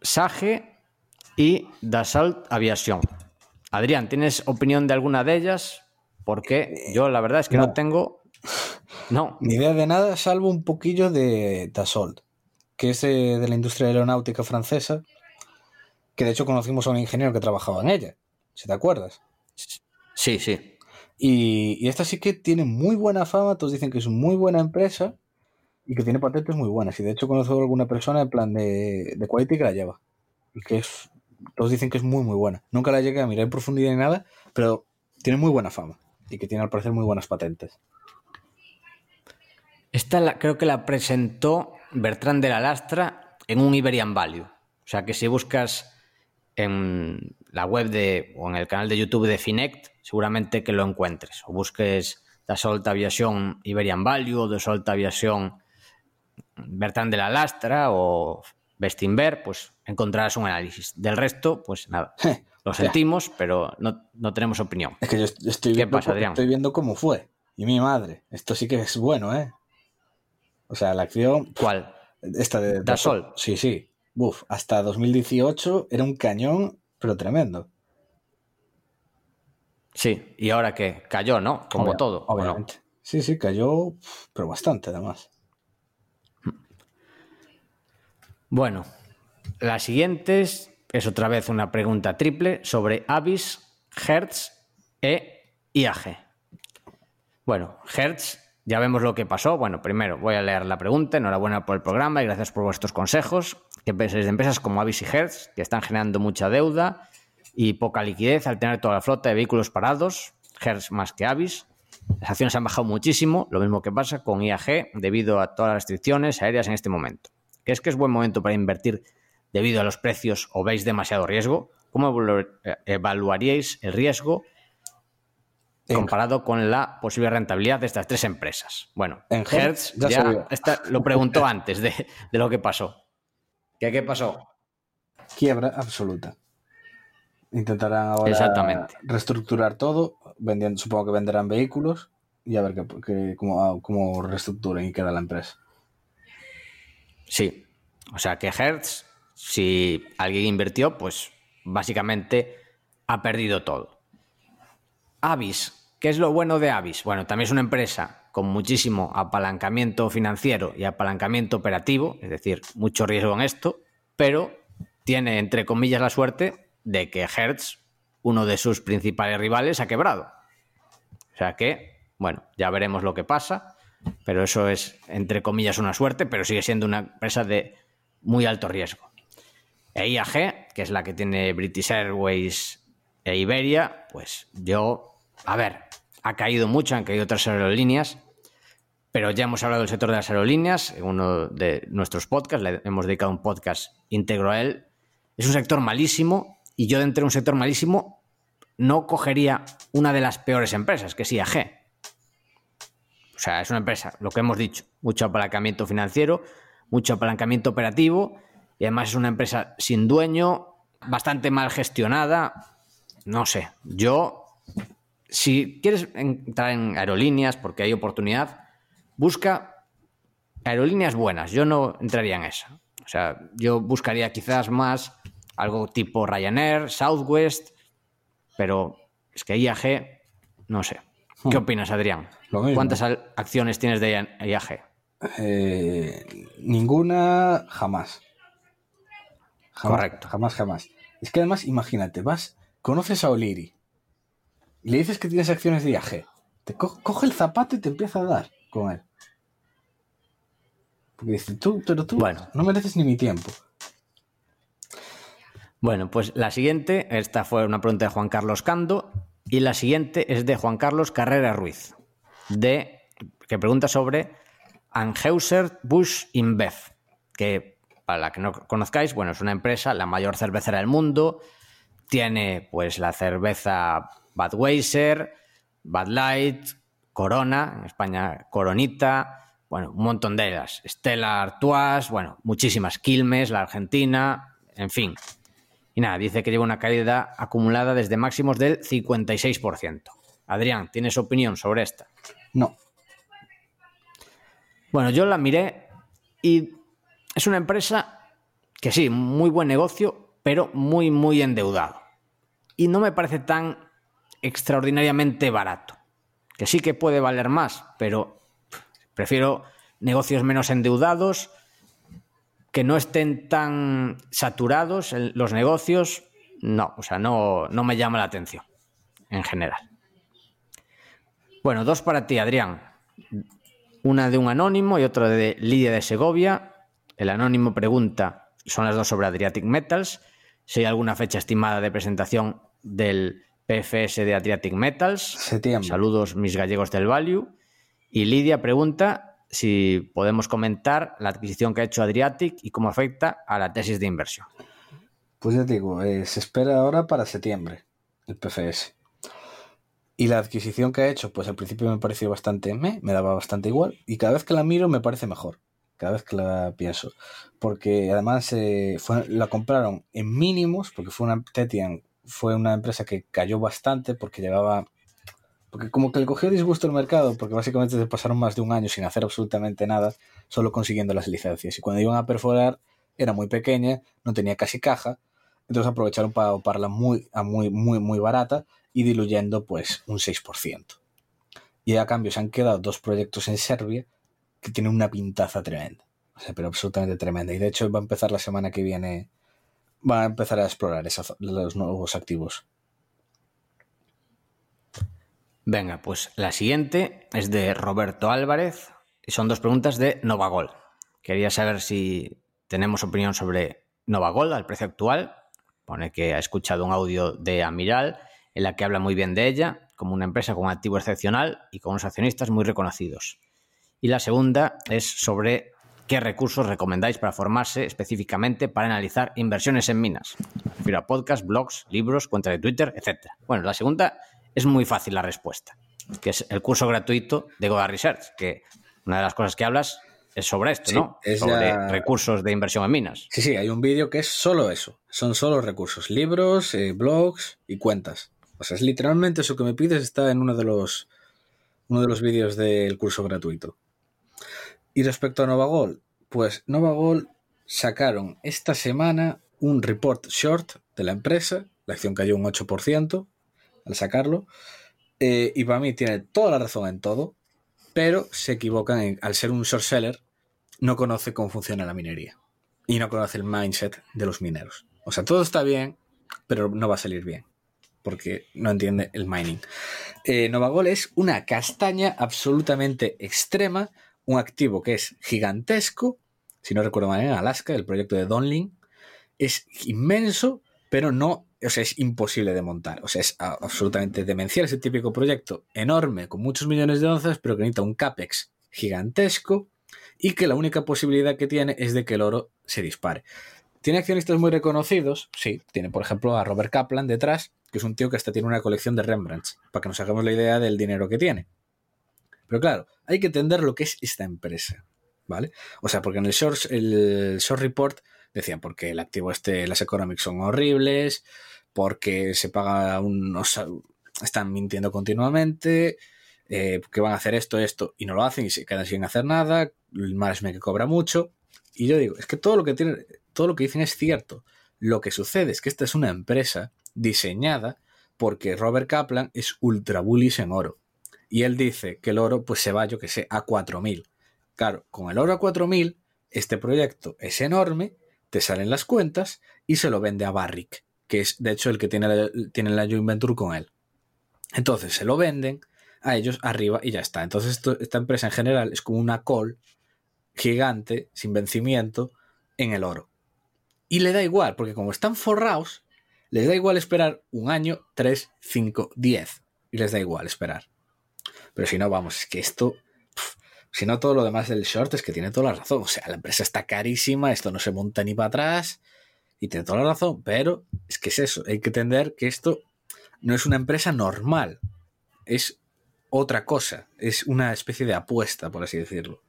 Sage y Dassault Aviation. Adrián, ¿tienes opinión de alguna de ellas? Porque yo la verdad es que no, tengo. No.
Ni idea de nada, salvo un poquillo de Dassault, que es de, la industria aeronáutica francesa, que de hecho conocimos a un ingeniero que trabajaba en ella, si te acuerdas.
Sí, sí.
Y, esta sí que tiene muy buena fama, todos dicen que es muy buena empresa y que tiene patentes muy buenas. Y de hecho conozco a alguna persona en plan de, de quality que la lleva. Y que es, todos dicen que es muy, muy buena. Nunca la llegué a mirar en profundidad ni nada, pero tiene muy buena fama y que tiene al parecer muy buenas patentes.
Esta creo que la presentó Bertrand de la Lastra en un Iberian Value. O sea que si buscas en la web de, o en el canal de YouTube de Finect, seguramente que lo encuentres. O busques Dassault Aviación Iberian Value o Dassault Aviación Bertrand de la Lastra o Bestinver, pues encontrarás un análisis. Del resto, pues nada. Lo sentimos, pero no, tenemos opinión.
Es que yo estoy, viendo, estoy viendo cómo fue. Y mi madre, esto sí que es bueno, ¿eh? O sea, la acción.
¿Cuál?
Esta de.
Dassault.
Sí, sí. Hasta 2018 era un cañón, pero tremendo.
Sí, y ahora que cayó, ¿no? Como todo.
Obviamente. Sí, sí, cayó, pero bastante además.
Bueno, la siguiente es, otra vez una pregunta triple sobre Avis, Hertz e IAG. Bueno, Hertz, ya vemos lo que pasó. Bueno, primero voy a leer la pregunta. Enhorabuena por el programa y gracias por vuestros consejos. ¿Qué pensáis de empresas como Avis y Hertz, que están generando mucha deuda y poca liquidez al tener toda la flota de vehículos parados? Hertz más que Avis. Las acciones han bajado muchísimo, lo mismo que pasa con IAG debido a todas las restricciones aéreas en este momento. ¿Es que es buen momento para invertir debido a los precios o veis demasiado riesgo? ¿Cómo evaluaríais el riesgo comparado con la posible rentabilidad de estas tres empresas? Bueno, en Hertz ya, lo preguntó antes de, lo que pasó. ¿Qué, ¿Qué pasó?
Quiebra absoluta. Intentarán ahora reestructurar todo, vendiendo, supongo que venderán vehículos y a ver qué, cómo, cómo reestructuran y queda la empresa.
Sí. O sea que Hertz, si alguien invirtió, pues básicamente ha perdido todo. Avis, ¿qué es lo bueno de Avis? Bueno, también es una empresa con muchísimo apalancamiento financiero y apalancamiento operativo, es decir, mucho riesgo en esto, pero tiene, entre comillas, la suerte de que Hertz, uno de sus principales rivales, ha quebrado. O sea que, bueno, ya veremos lo que pasa. pero eso es, entre comillas, una suerte, pero sigue siendo una empresa de muy alto riesgo. E IAG, que es la que tiene British Airways e Iberia, pues yo, a ver, ha caído mucho, han caído otras aerolíneas, pero ya hemos hablado del sector de las aerolíneas en uno de nuestros podcasts, le hemos dedicado un podcast íntegro a él. Es un sector malísimo y yo dentro de un sector malísimo no cogería una de las peores empresas, que es IAG. O sea, es una empresa, lo que hemos dicho, mucho apalancamiento financiero, mucho apalancamiento operativo y además es una empresa sin dueño, bastante mal gestionada. No sé, yo, si quieres entrar en aerolíneas porque hay oportunidad, busca aerolíneas buenas. Yo no entraría en esa. O sea, yo buscaría quizás más algo tipo Ryanair, Southwest, pero es que IAG, no sé. ¿Qué hmm. opinas, Adrián? ¿Cuántas acciones tienes de IAG?
Eh, ninguna jamás.
Correcto.
Jamás, jamás. Es que además, imagínate, vas, conoces a Oliri y le dices que tienes acciones de IAG. Te coge el zapato y te empieza a dar con él. Porque dice, tú, pero tú bueno. no mereces ni mi tiempo.
Bueno, pues la siguiente, esta fue una pregunta de Juan Carlos Cando, y la siguiente es de Juan Carlos Carrera Ruiz, de, que pregunta sobre Anheuser Busch InBev, que para la que no conozcáis, bueno, es una empresa, la mayor cervecera del mundo, tiene pues la cerveza Budweiser, Bud Light, Corona, en España Coronita, bueno, un montón de ellas, Stella Artois, bueno, muchísimas, Quilmes, la Argentina, en fin. Y nada, dice que lleva una caída acumulada desde máximos del 56%. Adrián, ¿tienes opinión sobre esta?
No.
Bueno, yo la miré y es una empresa que sí, muy buen negocio, pero muy, muy endeudado. Y no me parece tan extraordinariamente barato. Que sí que puede valer más, pero prefiero negocios menos endeudados, que no estén tan saturados los negocios. No, o sea, no, no me llama la atención en general. Bueno, dos para ti, Adrián. Una de un anónimo y otra de Lidia de Segovia. El anónimo pregunta, son las dos sobre Adriatic Metals, si hay alguna fecha estimada de presentación del PFS de Adriatic Metals.
Septiembre.
Saludos mis gallegos del Value. Y Lidia pregunta si podemos comentar la adquisición que ha hecho Adriatic y cómo afecta a la tesis de inversión.
Pues ya digo, eh, se espera ahora para septiembre el PFS. Y la adquisición que ha hecho, pues al principio me pareció bastante, me, me daba bastante igual. Y cada vez que la miro me parece mejor. Cada vez que la pienso. Porque además eh, la compraron en mínimos, porque fue una Tetian, fue una empresa que cayó bastante porque llevaba. Porque como que le cogió disgusto el mercado, porque básicamente se pasaron más de un año sin hacer absolutamente nada, solo consiguiendo las licencias. Y cuando iban a perforar, era muy pequeña, no tenía casi caja, entonces aprovecharon para oparla muy, muy, muy, muy barata y diluyendo pues un 6%. Y a cambio se han quedado dos proyectos en Serbia que tienen una pintaza tremenda. O sea, pero absolutamente tremenda. Y de hecho va a empezar la semana que viene, va a empezar a explorar los nuevos activos.
Venga, pues la siguiente es de Roberto Álvarez y son dos preguntas de Novagol. Quería saber si tenemos opinión sobre Novagol al precio actual. Pone que ha escuchado un audio de Amiral en la que habla muy bien de ella, como una empresa con activo excepcional y con unos accionistas muy reconocidos. Y la segunda es sobre qué recursos recomendáis para formarse específicamente para analizar inversiones en minas. Me refiero a podcasts, blogs, libros, cuenta de Twitter, etc. Bueno, la segunda es muy fácil la respuesta, que es el curso gratuito de Goda Research, que una de las cosas que hablas es sobre esto, ¿no? Es sobre recursos de inversión en minas.
Sí, sí, hay un vídeo que es solo eso. Son solo recursos, libros, eh, blogs y cuentas. O sea, es literalmente eso que me pides está en uno de los, uno de los vídeos del curso gratuito. Y respecto a Novagol, pues Novagol sacaron esta semana un report short de la empresa, la acción cayó un 8% al sacarlo, eh, y para mí tiene toda la razón en todo, pero se equivocan al ser un short seller, no conoce cómo funciona la minería y no conoce el mindset de los mineros. O sea, todo está bien, pero no va a salir bien porque no entiende el mining. Eh, Novagol es una castaña absolutamente extrema, un activo que es gigantesco, si no recuerdo mal, en Alaska, el proyecto de Donlin. Es inmenso, pero no, o sea, es imposible de montar. O sea, es absolutamente demencial ese típico proyecto enorme, con muchos millones de onzas, pero que necesita un CAPEX gigantesco y que la única posibilidad que tiene es de que el oro se dispare. ¿Tiene accionistas muy reconocidos? Sí, tiene por ejemplo a Robert Kaplan detrás, que es un tío que hasta tiene una colección de Rembrandts, para que nos hagamos la idea del dinero que tiene. Pero claro, hay que entender lo que es esta empresa, ¿vale? O sea, porque en el short, el short report decían porque el activo este, las economics son horribles, porque se paga unos... están mintiendo continuamente, eh, que van a hacer esto, esto, y no lo hacen y se quedan sin hacer nada, el management que cobra mucho. Y yo digo, es que todo lo que tiene, todo lo que dicen es cierto. Lo que sucede es que esta es una empresa diseñada porque Robert Kaplan es ultra bullish en oro. Y él dice que el oro pues se va, yo que sé, a 4000. Claro, con el oro a 4000, este proyecto es enorme, te salen las cuentas y se lo vende a Barrick, que es de hecho el que tiene la, tiene la joint venture con él. Entonces se lo venden a ellos arriba y ya está. Entonces esta empresa en general es como una call gigante, sin vencimiento, en el oro. Y le da igual, porque como están forrados, les da igual esperar un año, tres, cinco, diez. Y les da igual esperar. Pero si no, vamos, es que esto. Si no, todo lo demás del short es que tiene toda la razón. O sea, la empresa está carísima, esto no se monta ni para atrás. Y tiene toda la razón, pero es que es eso. Hay que entender que esto no es una empresa normal. Es otra cosa. Es una especie de apuesta, por así decirlo.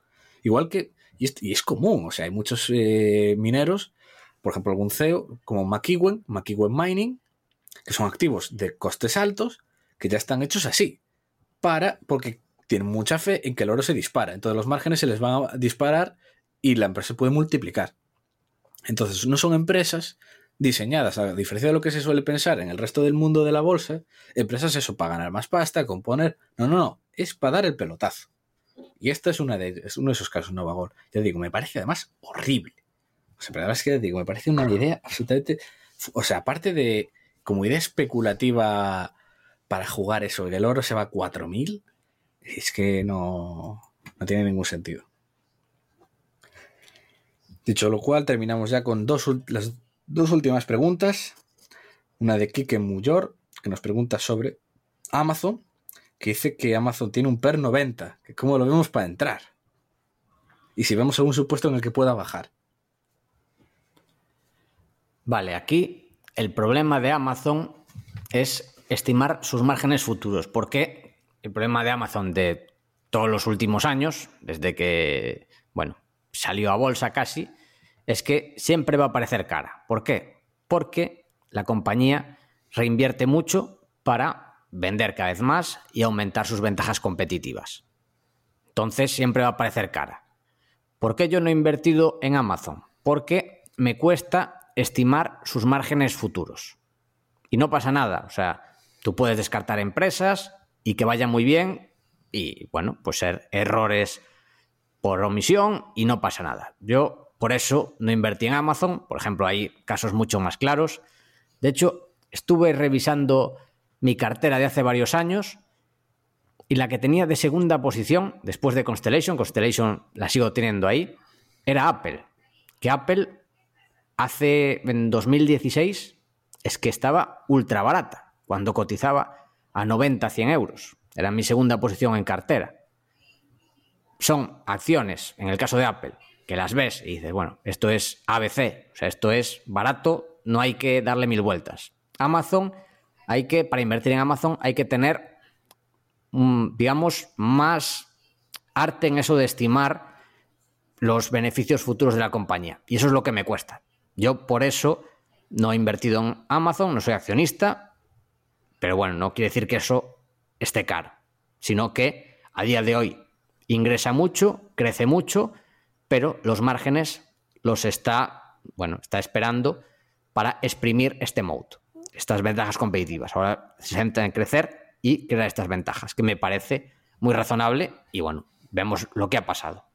Igual que. Y es, común, o sea, hay muchos eh, mineros por ejemplo, algún CEO como McEwen, McEwen Mining, que son activos de costes altos, que ya están hechos así, para, porque tienen mucha fe en que el oro se dispara. Entonces los márgenes se les van a disparar y la empresa se puede multiplicar. Entonces no son empresas diseñadas, a diferencia de lo que se suele pensar en el resto del mundo de la bolsa, empresas eso, para ganar más pasta, componer. No, no, no, es para dar el pelotazo. Y esta es, una de, es uno de esos casos, Novagol. Ya digo, me parece además horrible. O sea, pero es que digo, me parece una idea absolutamente. O sea, aparte de como idea especulativa para jugar eso, y el oro se va a 4000, es que no, no tiene ningún sentido. Dicho lo cual, terminamos ya con dos, las dos últimas preguntas. Una de Kike Muyor, que nos pregunta sobre Amazon, que dice que Amazon tiene un PER 90, que cómo lo vemos para entrar. Y si vemos algún supuesto en el que pueda bajar.
Vale, aquí el problema de Amazon es estimar sus márgenes futuros, porque el problema de Amazon de todos los últimos años, desde que, bueno, salió a bolsa casi, es que siempre va a parecer cara. ¿Por qué? Porque la compañía reinvierte mucho para vender cada vez más y aumentar sus ventajas competitivas. Entonces siempre va a parecer cara. ¿Por qué yo no he invertido en Amazon? Porque me cuesta estimar sus márgenes futuros. Y no pasa nada, o sea, tú puedes descartar empresas y que vayan muy bien y, bueno, pues ser errores por omisión y no pasa nada. Yo por eso no invertí en Amazon, por ejemplo, hay casos mucho más claros. De hecho, estuve revisando mi cartera de hace varios años y la que tenía de segunda posición después de Constellation, Constellation la sigo teniendo ahí, era Apple. Que Apple hace en 2016 es que estaba ultra barata, cuando cotizaba a 90, 100 euros. Era mi segunda posición en cartera. Son acciones, en el caso de Apple, que las ves y dices, bueno, esto es ABC, o sea, esto es barato, no hay que darle mil vueltas. Amazon, hay que, para invertir en Amazon, hay que tener, digamos, más arte en eso de estimar los beneficios futuros de la compañía. Y eso es lo que me cuesta. Yo por eso no he invertido en Amazon, no soy accionista, pero bueno, no quiere decir que eso esté caro, sino que a día de hoy ingresa mucho, crece mucho, pero los márgenes los está, bueno, está esperando para exprimir este mode, estas ventajas competitivas. Ahora se centra en crecer y crear estas ventajas, que me parece muy razonable y bueno, vemos lo que ha pasado.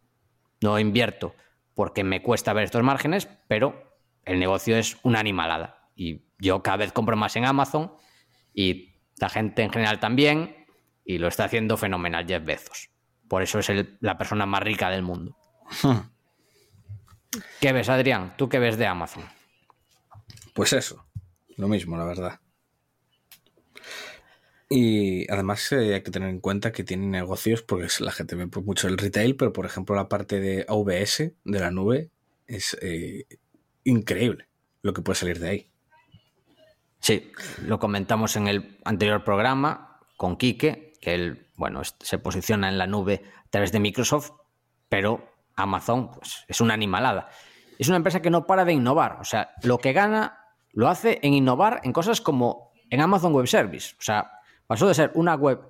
No invierto porque me cuesta ver estos márgenes, pero el negocio es una animalada. Y yo cada vez compro más en Amazon Y la gente en general también, y lo está haciendo fenomenal Jeff Bezos. Por eso es la persona más rica del mundo. ¿Qué ves, Adrián? ¿Tú qué ves de Amazon?
Pues eso, lo mismo, la verdad. Y además eh, hay que tener en cuenta que tiene negocios, porque la gente ve mucho el retail, pero por ejemplo la parte de AVS, de la nube, es eh, increíble lo que puede salir de ahí.
Sí, lo comentamos en el anterior programa con Quique, que él, bueno, se posiciona en la nube a través de Microsoft, pero Amazon pues, es una animalada. Es una empresa que no para de innovar. O sea, lo que gana lo hace en innovar en cosas como en Amazon Web Service. O sea, pasó de ser una web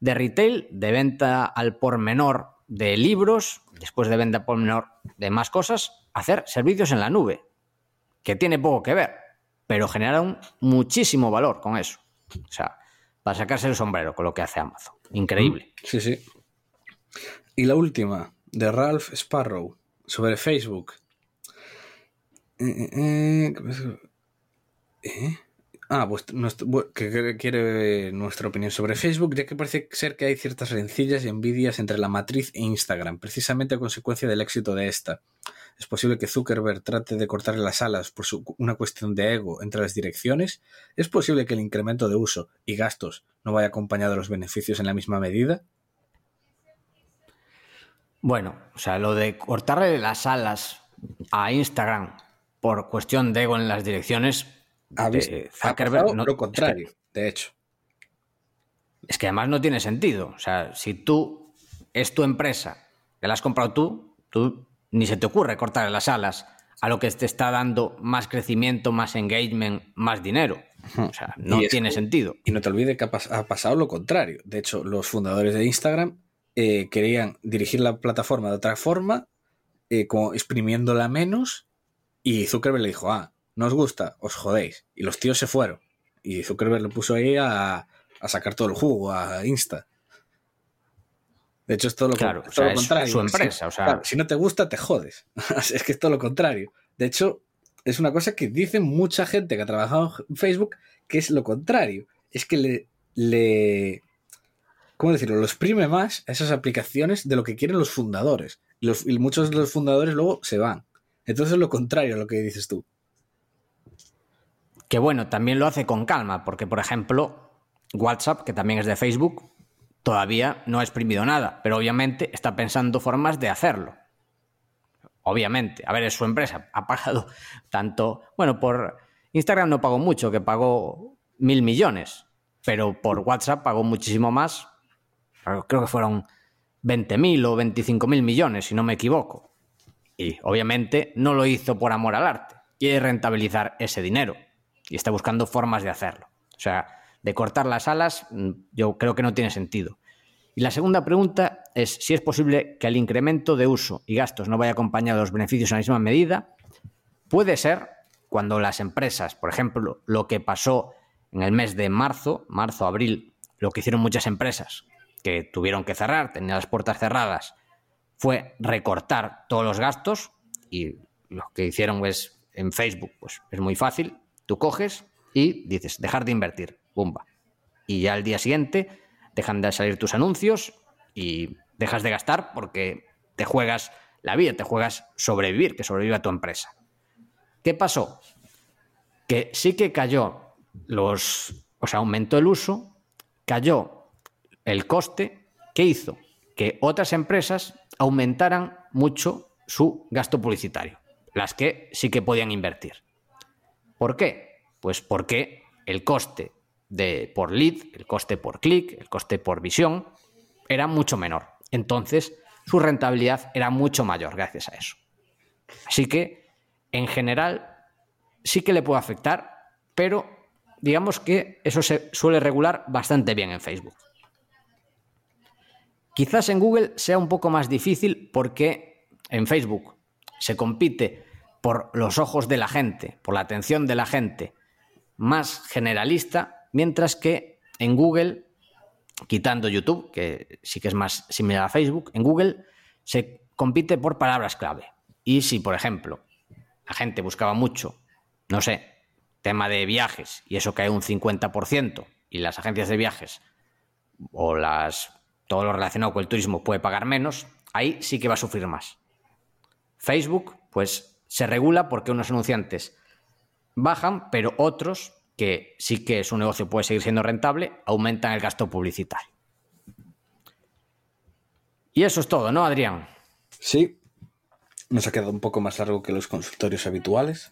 de retail, de venta al por menor de libros, después de venta por menor de más cosas, a hacer servicios en la nube, que tiene poco que ver, pero generaron muchísimo valor con eso. O sea, para sacarse el sombrero con lo que hace Amazon. Increíble.
Sí, sí. Y la última, de Ralph Sparrow, sobre Facebook. Eh, eh, eh, ah, pues que quiere nuestra opinión sobre Facebook, ya que parece ser que hay ciertas rencillas y envidias entre la matriz e Instagram, precisamente a consecuencia del éxito de esta. Es posible que Zuckerberg trate de cortarle las alas por una cuestión de ego entre las direcciones. Es posible que el incremento de uso y gastos no vaya acompañado de los beneficios en la misma medida.
Bueno, o sea, lo de cortarle las alas a Instagram por cuestión de ego en las direcciones,
ha Zuckerberg no, lo contrario, de hecho.
Es que además no tiene sentido. O sea, si tú es tu empresa, que la has comprado tú, tú ni se te ocurre cortarle las alas a lo que te está dando más crecimiento, más engagement, más dinero. O sea, no tiene sentido.
Y no te olvides que ha pasado lo contrario. De hecho, los fundadores de Instagram eh, querían dirigir la plataforma de otra forma, eh, como exprimiéndola menos, y Zuckerberg le dijo, ah, no os gusta, os jodéis. Y los tíos se fueron. Y Zuckerberg le puso ahí a, sacar todo el jugo a Insta. De hecho, es todo lo,
claro, contrario. su empresa.
Si, si no te gusta, te jodes. es que es todo lo contrario. De hecho, es una cosa que dice mucha gente que ha trabajado en Facebook que es lo contrario. Es que le, le ¿cómo decirlo? Lo exprime más esas aplicaciones de lo que quieren los fundadores. Y, los, muchos de los fundadores luego se van. Entonces es lo contrario a lo que dices tú.
Que bueno, también lo hace con calma, porque por ejemplo, WhatsApp, que también es de Facebook, todavía no ha exprimido nada, pero obviamente está pensando formas de hacerlo. Obviamente, a ver, es su empresa, ha pagado tanto, bueno, por Instagram no pagó mucho, que pagó mil millones, pero por WhatsApp pagó muchísimo más creo que fueron 20.000 o 25.000 millones, si no me equivoco. Y obviamente no lo hizo por amor al arte, quiere rentabilizar ese dinero y está buscando formas de hacerlo. O sea, de cortar las alas, mm, yo creo que no tiene sentido. Y la segunda pregunta es si es posible que el incremento de uso y gastos no vaya acompañado de los beneficios en la misma medida. Puede ser cuando las empresas, por ejemplo, lo que pasó en el mes de marzo, marzo, abril, lo que hicieron muchas empresas, que tuvieron que cerrar, tenían las puertas cerradas, fue recortar todos los gastos y lo que hicieron es en Facebook, pues es muy fácil, tú coges y dices, dejar de invertir, bumba. Y ya al día siguiente dejan de salir tus anuncios y dejas de gastar porque te juegas la vida, te juegas sobrevivir, que sobreviva tu empresa. ¿Qué pasó? Que sí que cayó los, o sea, aumentó el uso, cayó el coste, ¿qué hizo? Que otras empresas aumentaran mucho su gasto publicitario, las que sí que podían invertir. ¿Por qué? Pues porque el coste de, por lead, el coste por clic, el coste por visión, era mucho menor. Entonces, su rentabilidad era mucho mayor gracias a eso. Así que, en general, sí que le puede afectar, pero digamos que eso se suele regular bastante bien en Facebook. Quizás en Google sea un poco más difícil porque en Facebook se compite por los ojos de la gente, por la atención de la gente, más generalista, mientras que en Google, quitando YouTube, que sí que es más similar a Facebook, en Google se compite por palabras clave. Y si, por ejemplo, la gente buscaba mucho, no sé, tema de viajes y eso cae un 50%, y las agencias de viajes o las todo lo relacionado con el turismo puede pagar menos, ahí sí que va a sufrir más. Facebook, pues se regula porque unos anunciantes bajan, pero otros, que sí que su negocio puede seguir siendo rentable, aumentan el gasto publicitario. Y eso es todo, ¿no, Adrián?
Sí. Nos ha quedado un poco más largo que los consultorios habituales.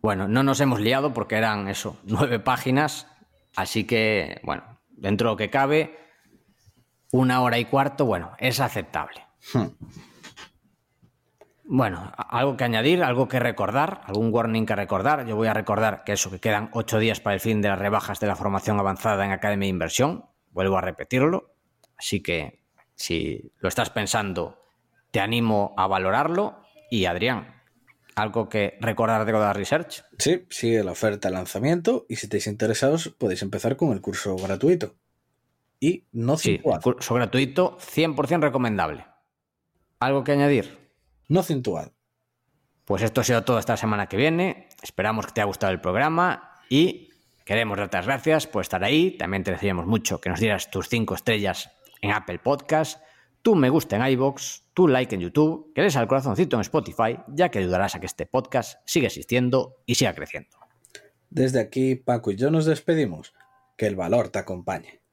Bueno, no nos hemos liado porque eran eso, nueve páginas, así que, bueno, dentro de lo que cabe, una hora y cuarto, bueno, es aceptable. Hmm. Bueno, algo que añadir, algo que recordar, algún warning que recordar. Yo voy a recordar que eso, que quedan ocho días para el fin de las rebajas de la formación avanzada en Academia de Inversión. Vuelvo a repetirlo. Así que si lo estás pensando, te animo a valorarlo. Y Adrián, ¿algo que recordar de Godard Research?
Sí, sigue la oferta de lanzamiento y si estáis interesados podéis empezar con el curso gratuito. Y no
Sí, curso gratuito 100% recomendable. ¿Algo que añadir?
No cintuado.
Pues esto ha sido todo esta semana que viene. Esperamos que te haya gustado el programa y queremos darte las gracias por estar ahí. También te decíamos mucho que nos dieras tus cinco estrellas en Apple Podcast, tu me gusta en iBox, tu like en YouTube, que des al corazoncito en Spotify, ya que ayudarás a que este podcast siga existiendo y siga creciendo.
Desde aquí, Paco y yo nos despedimos. Que el valor te acompañe.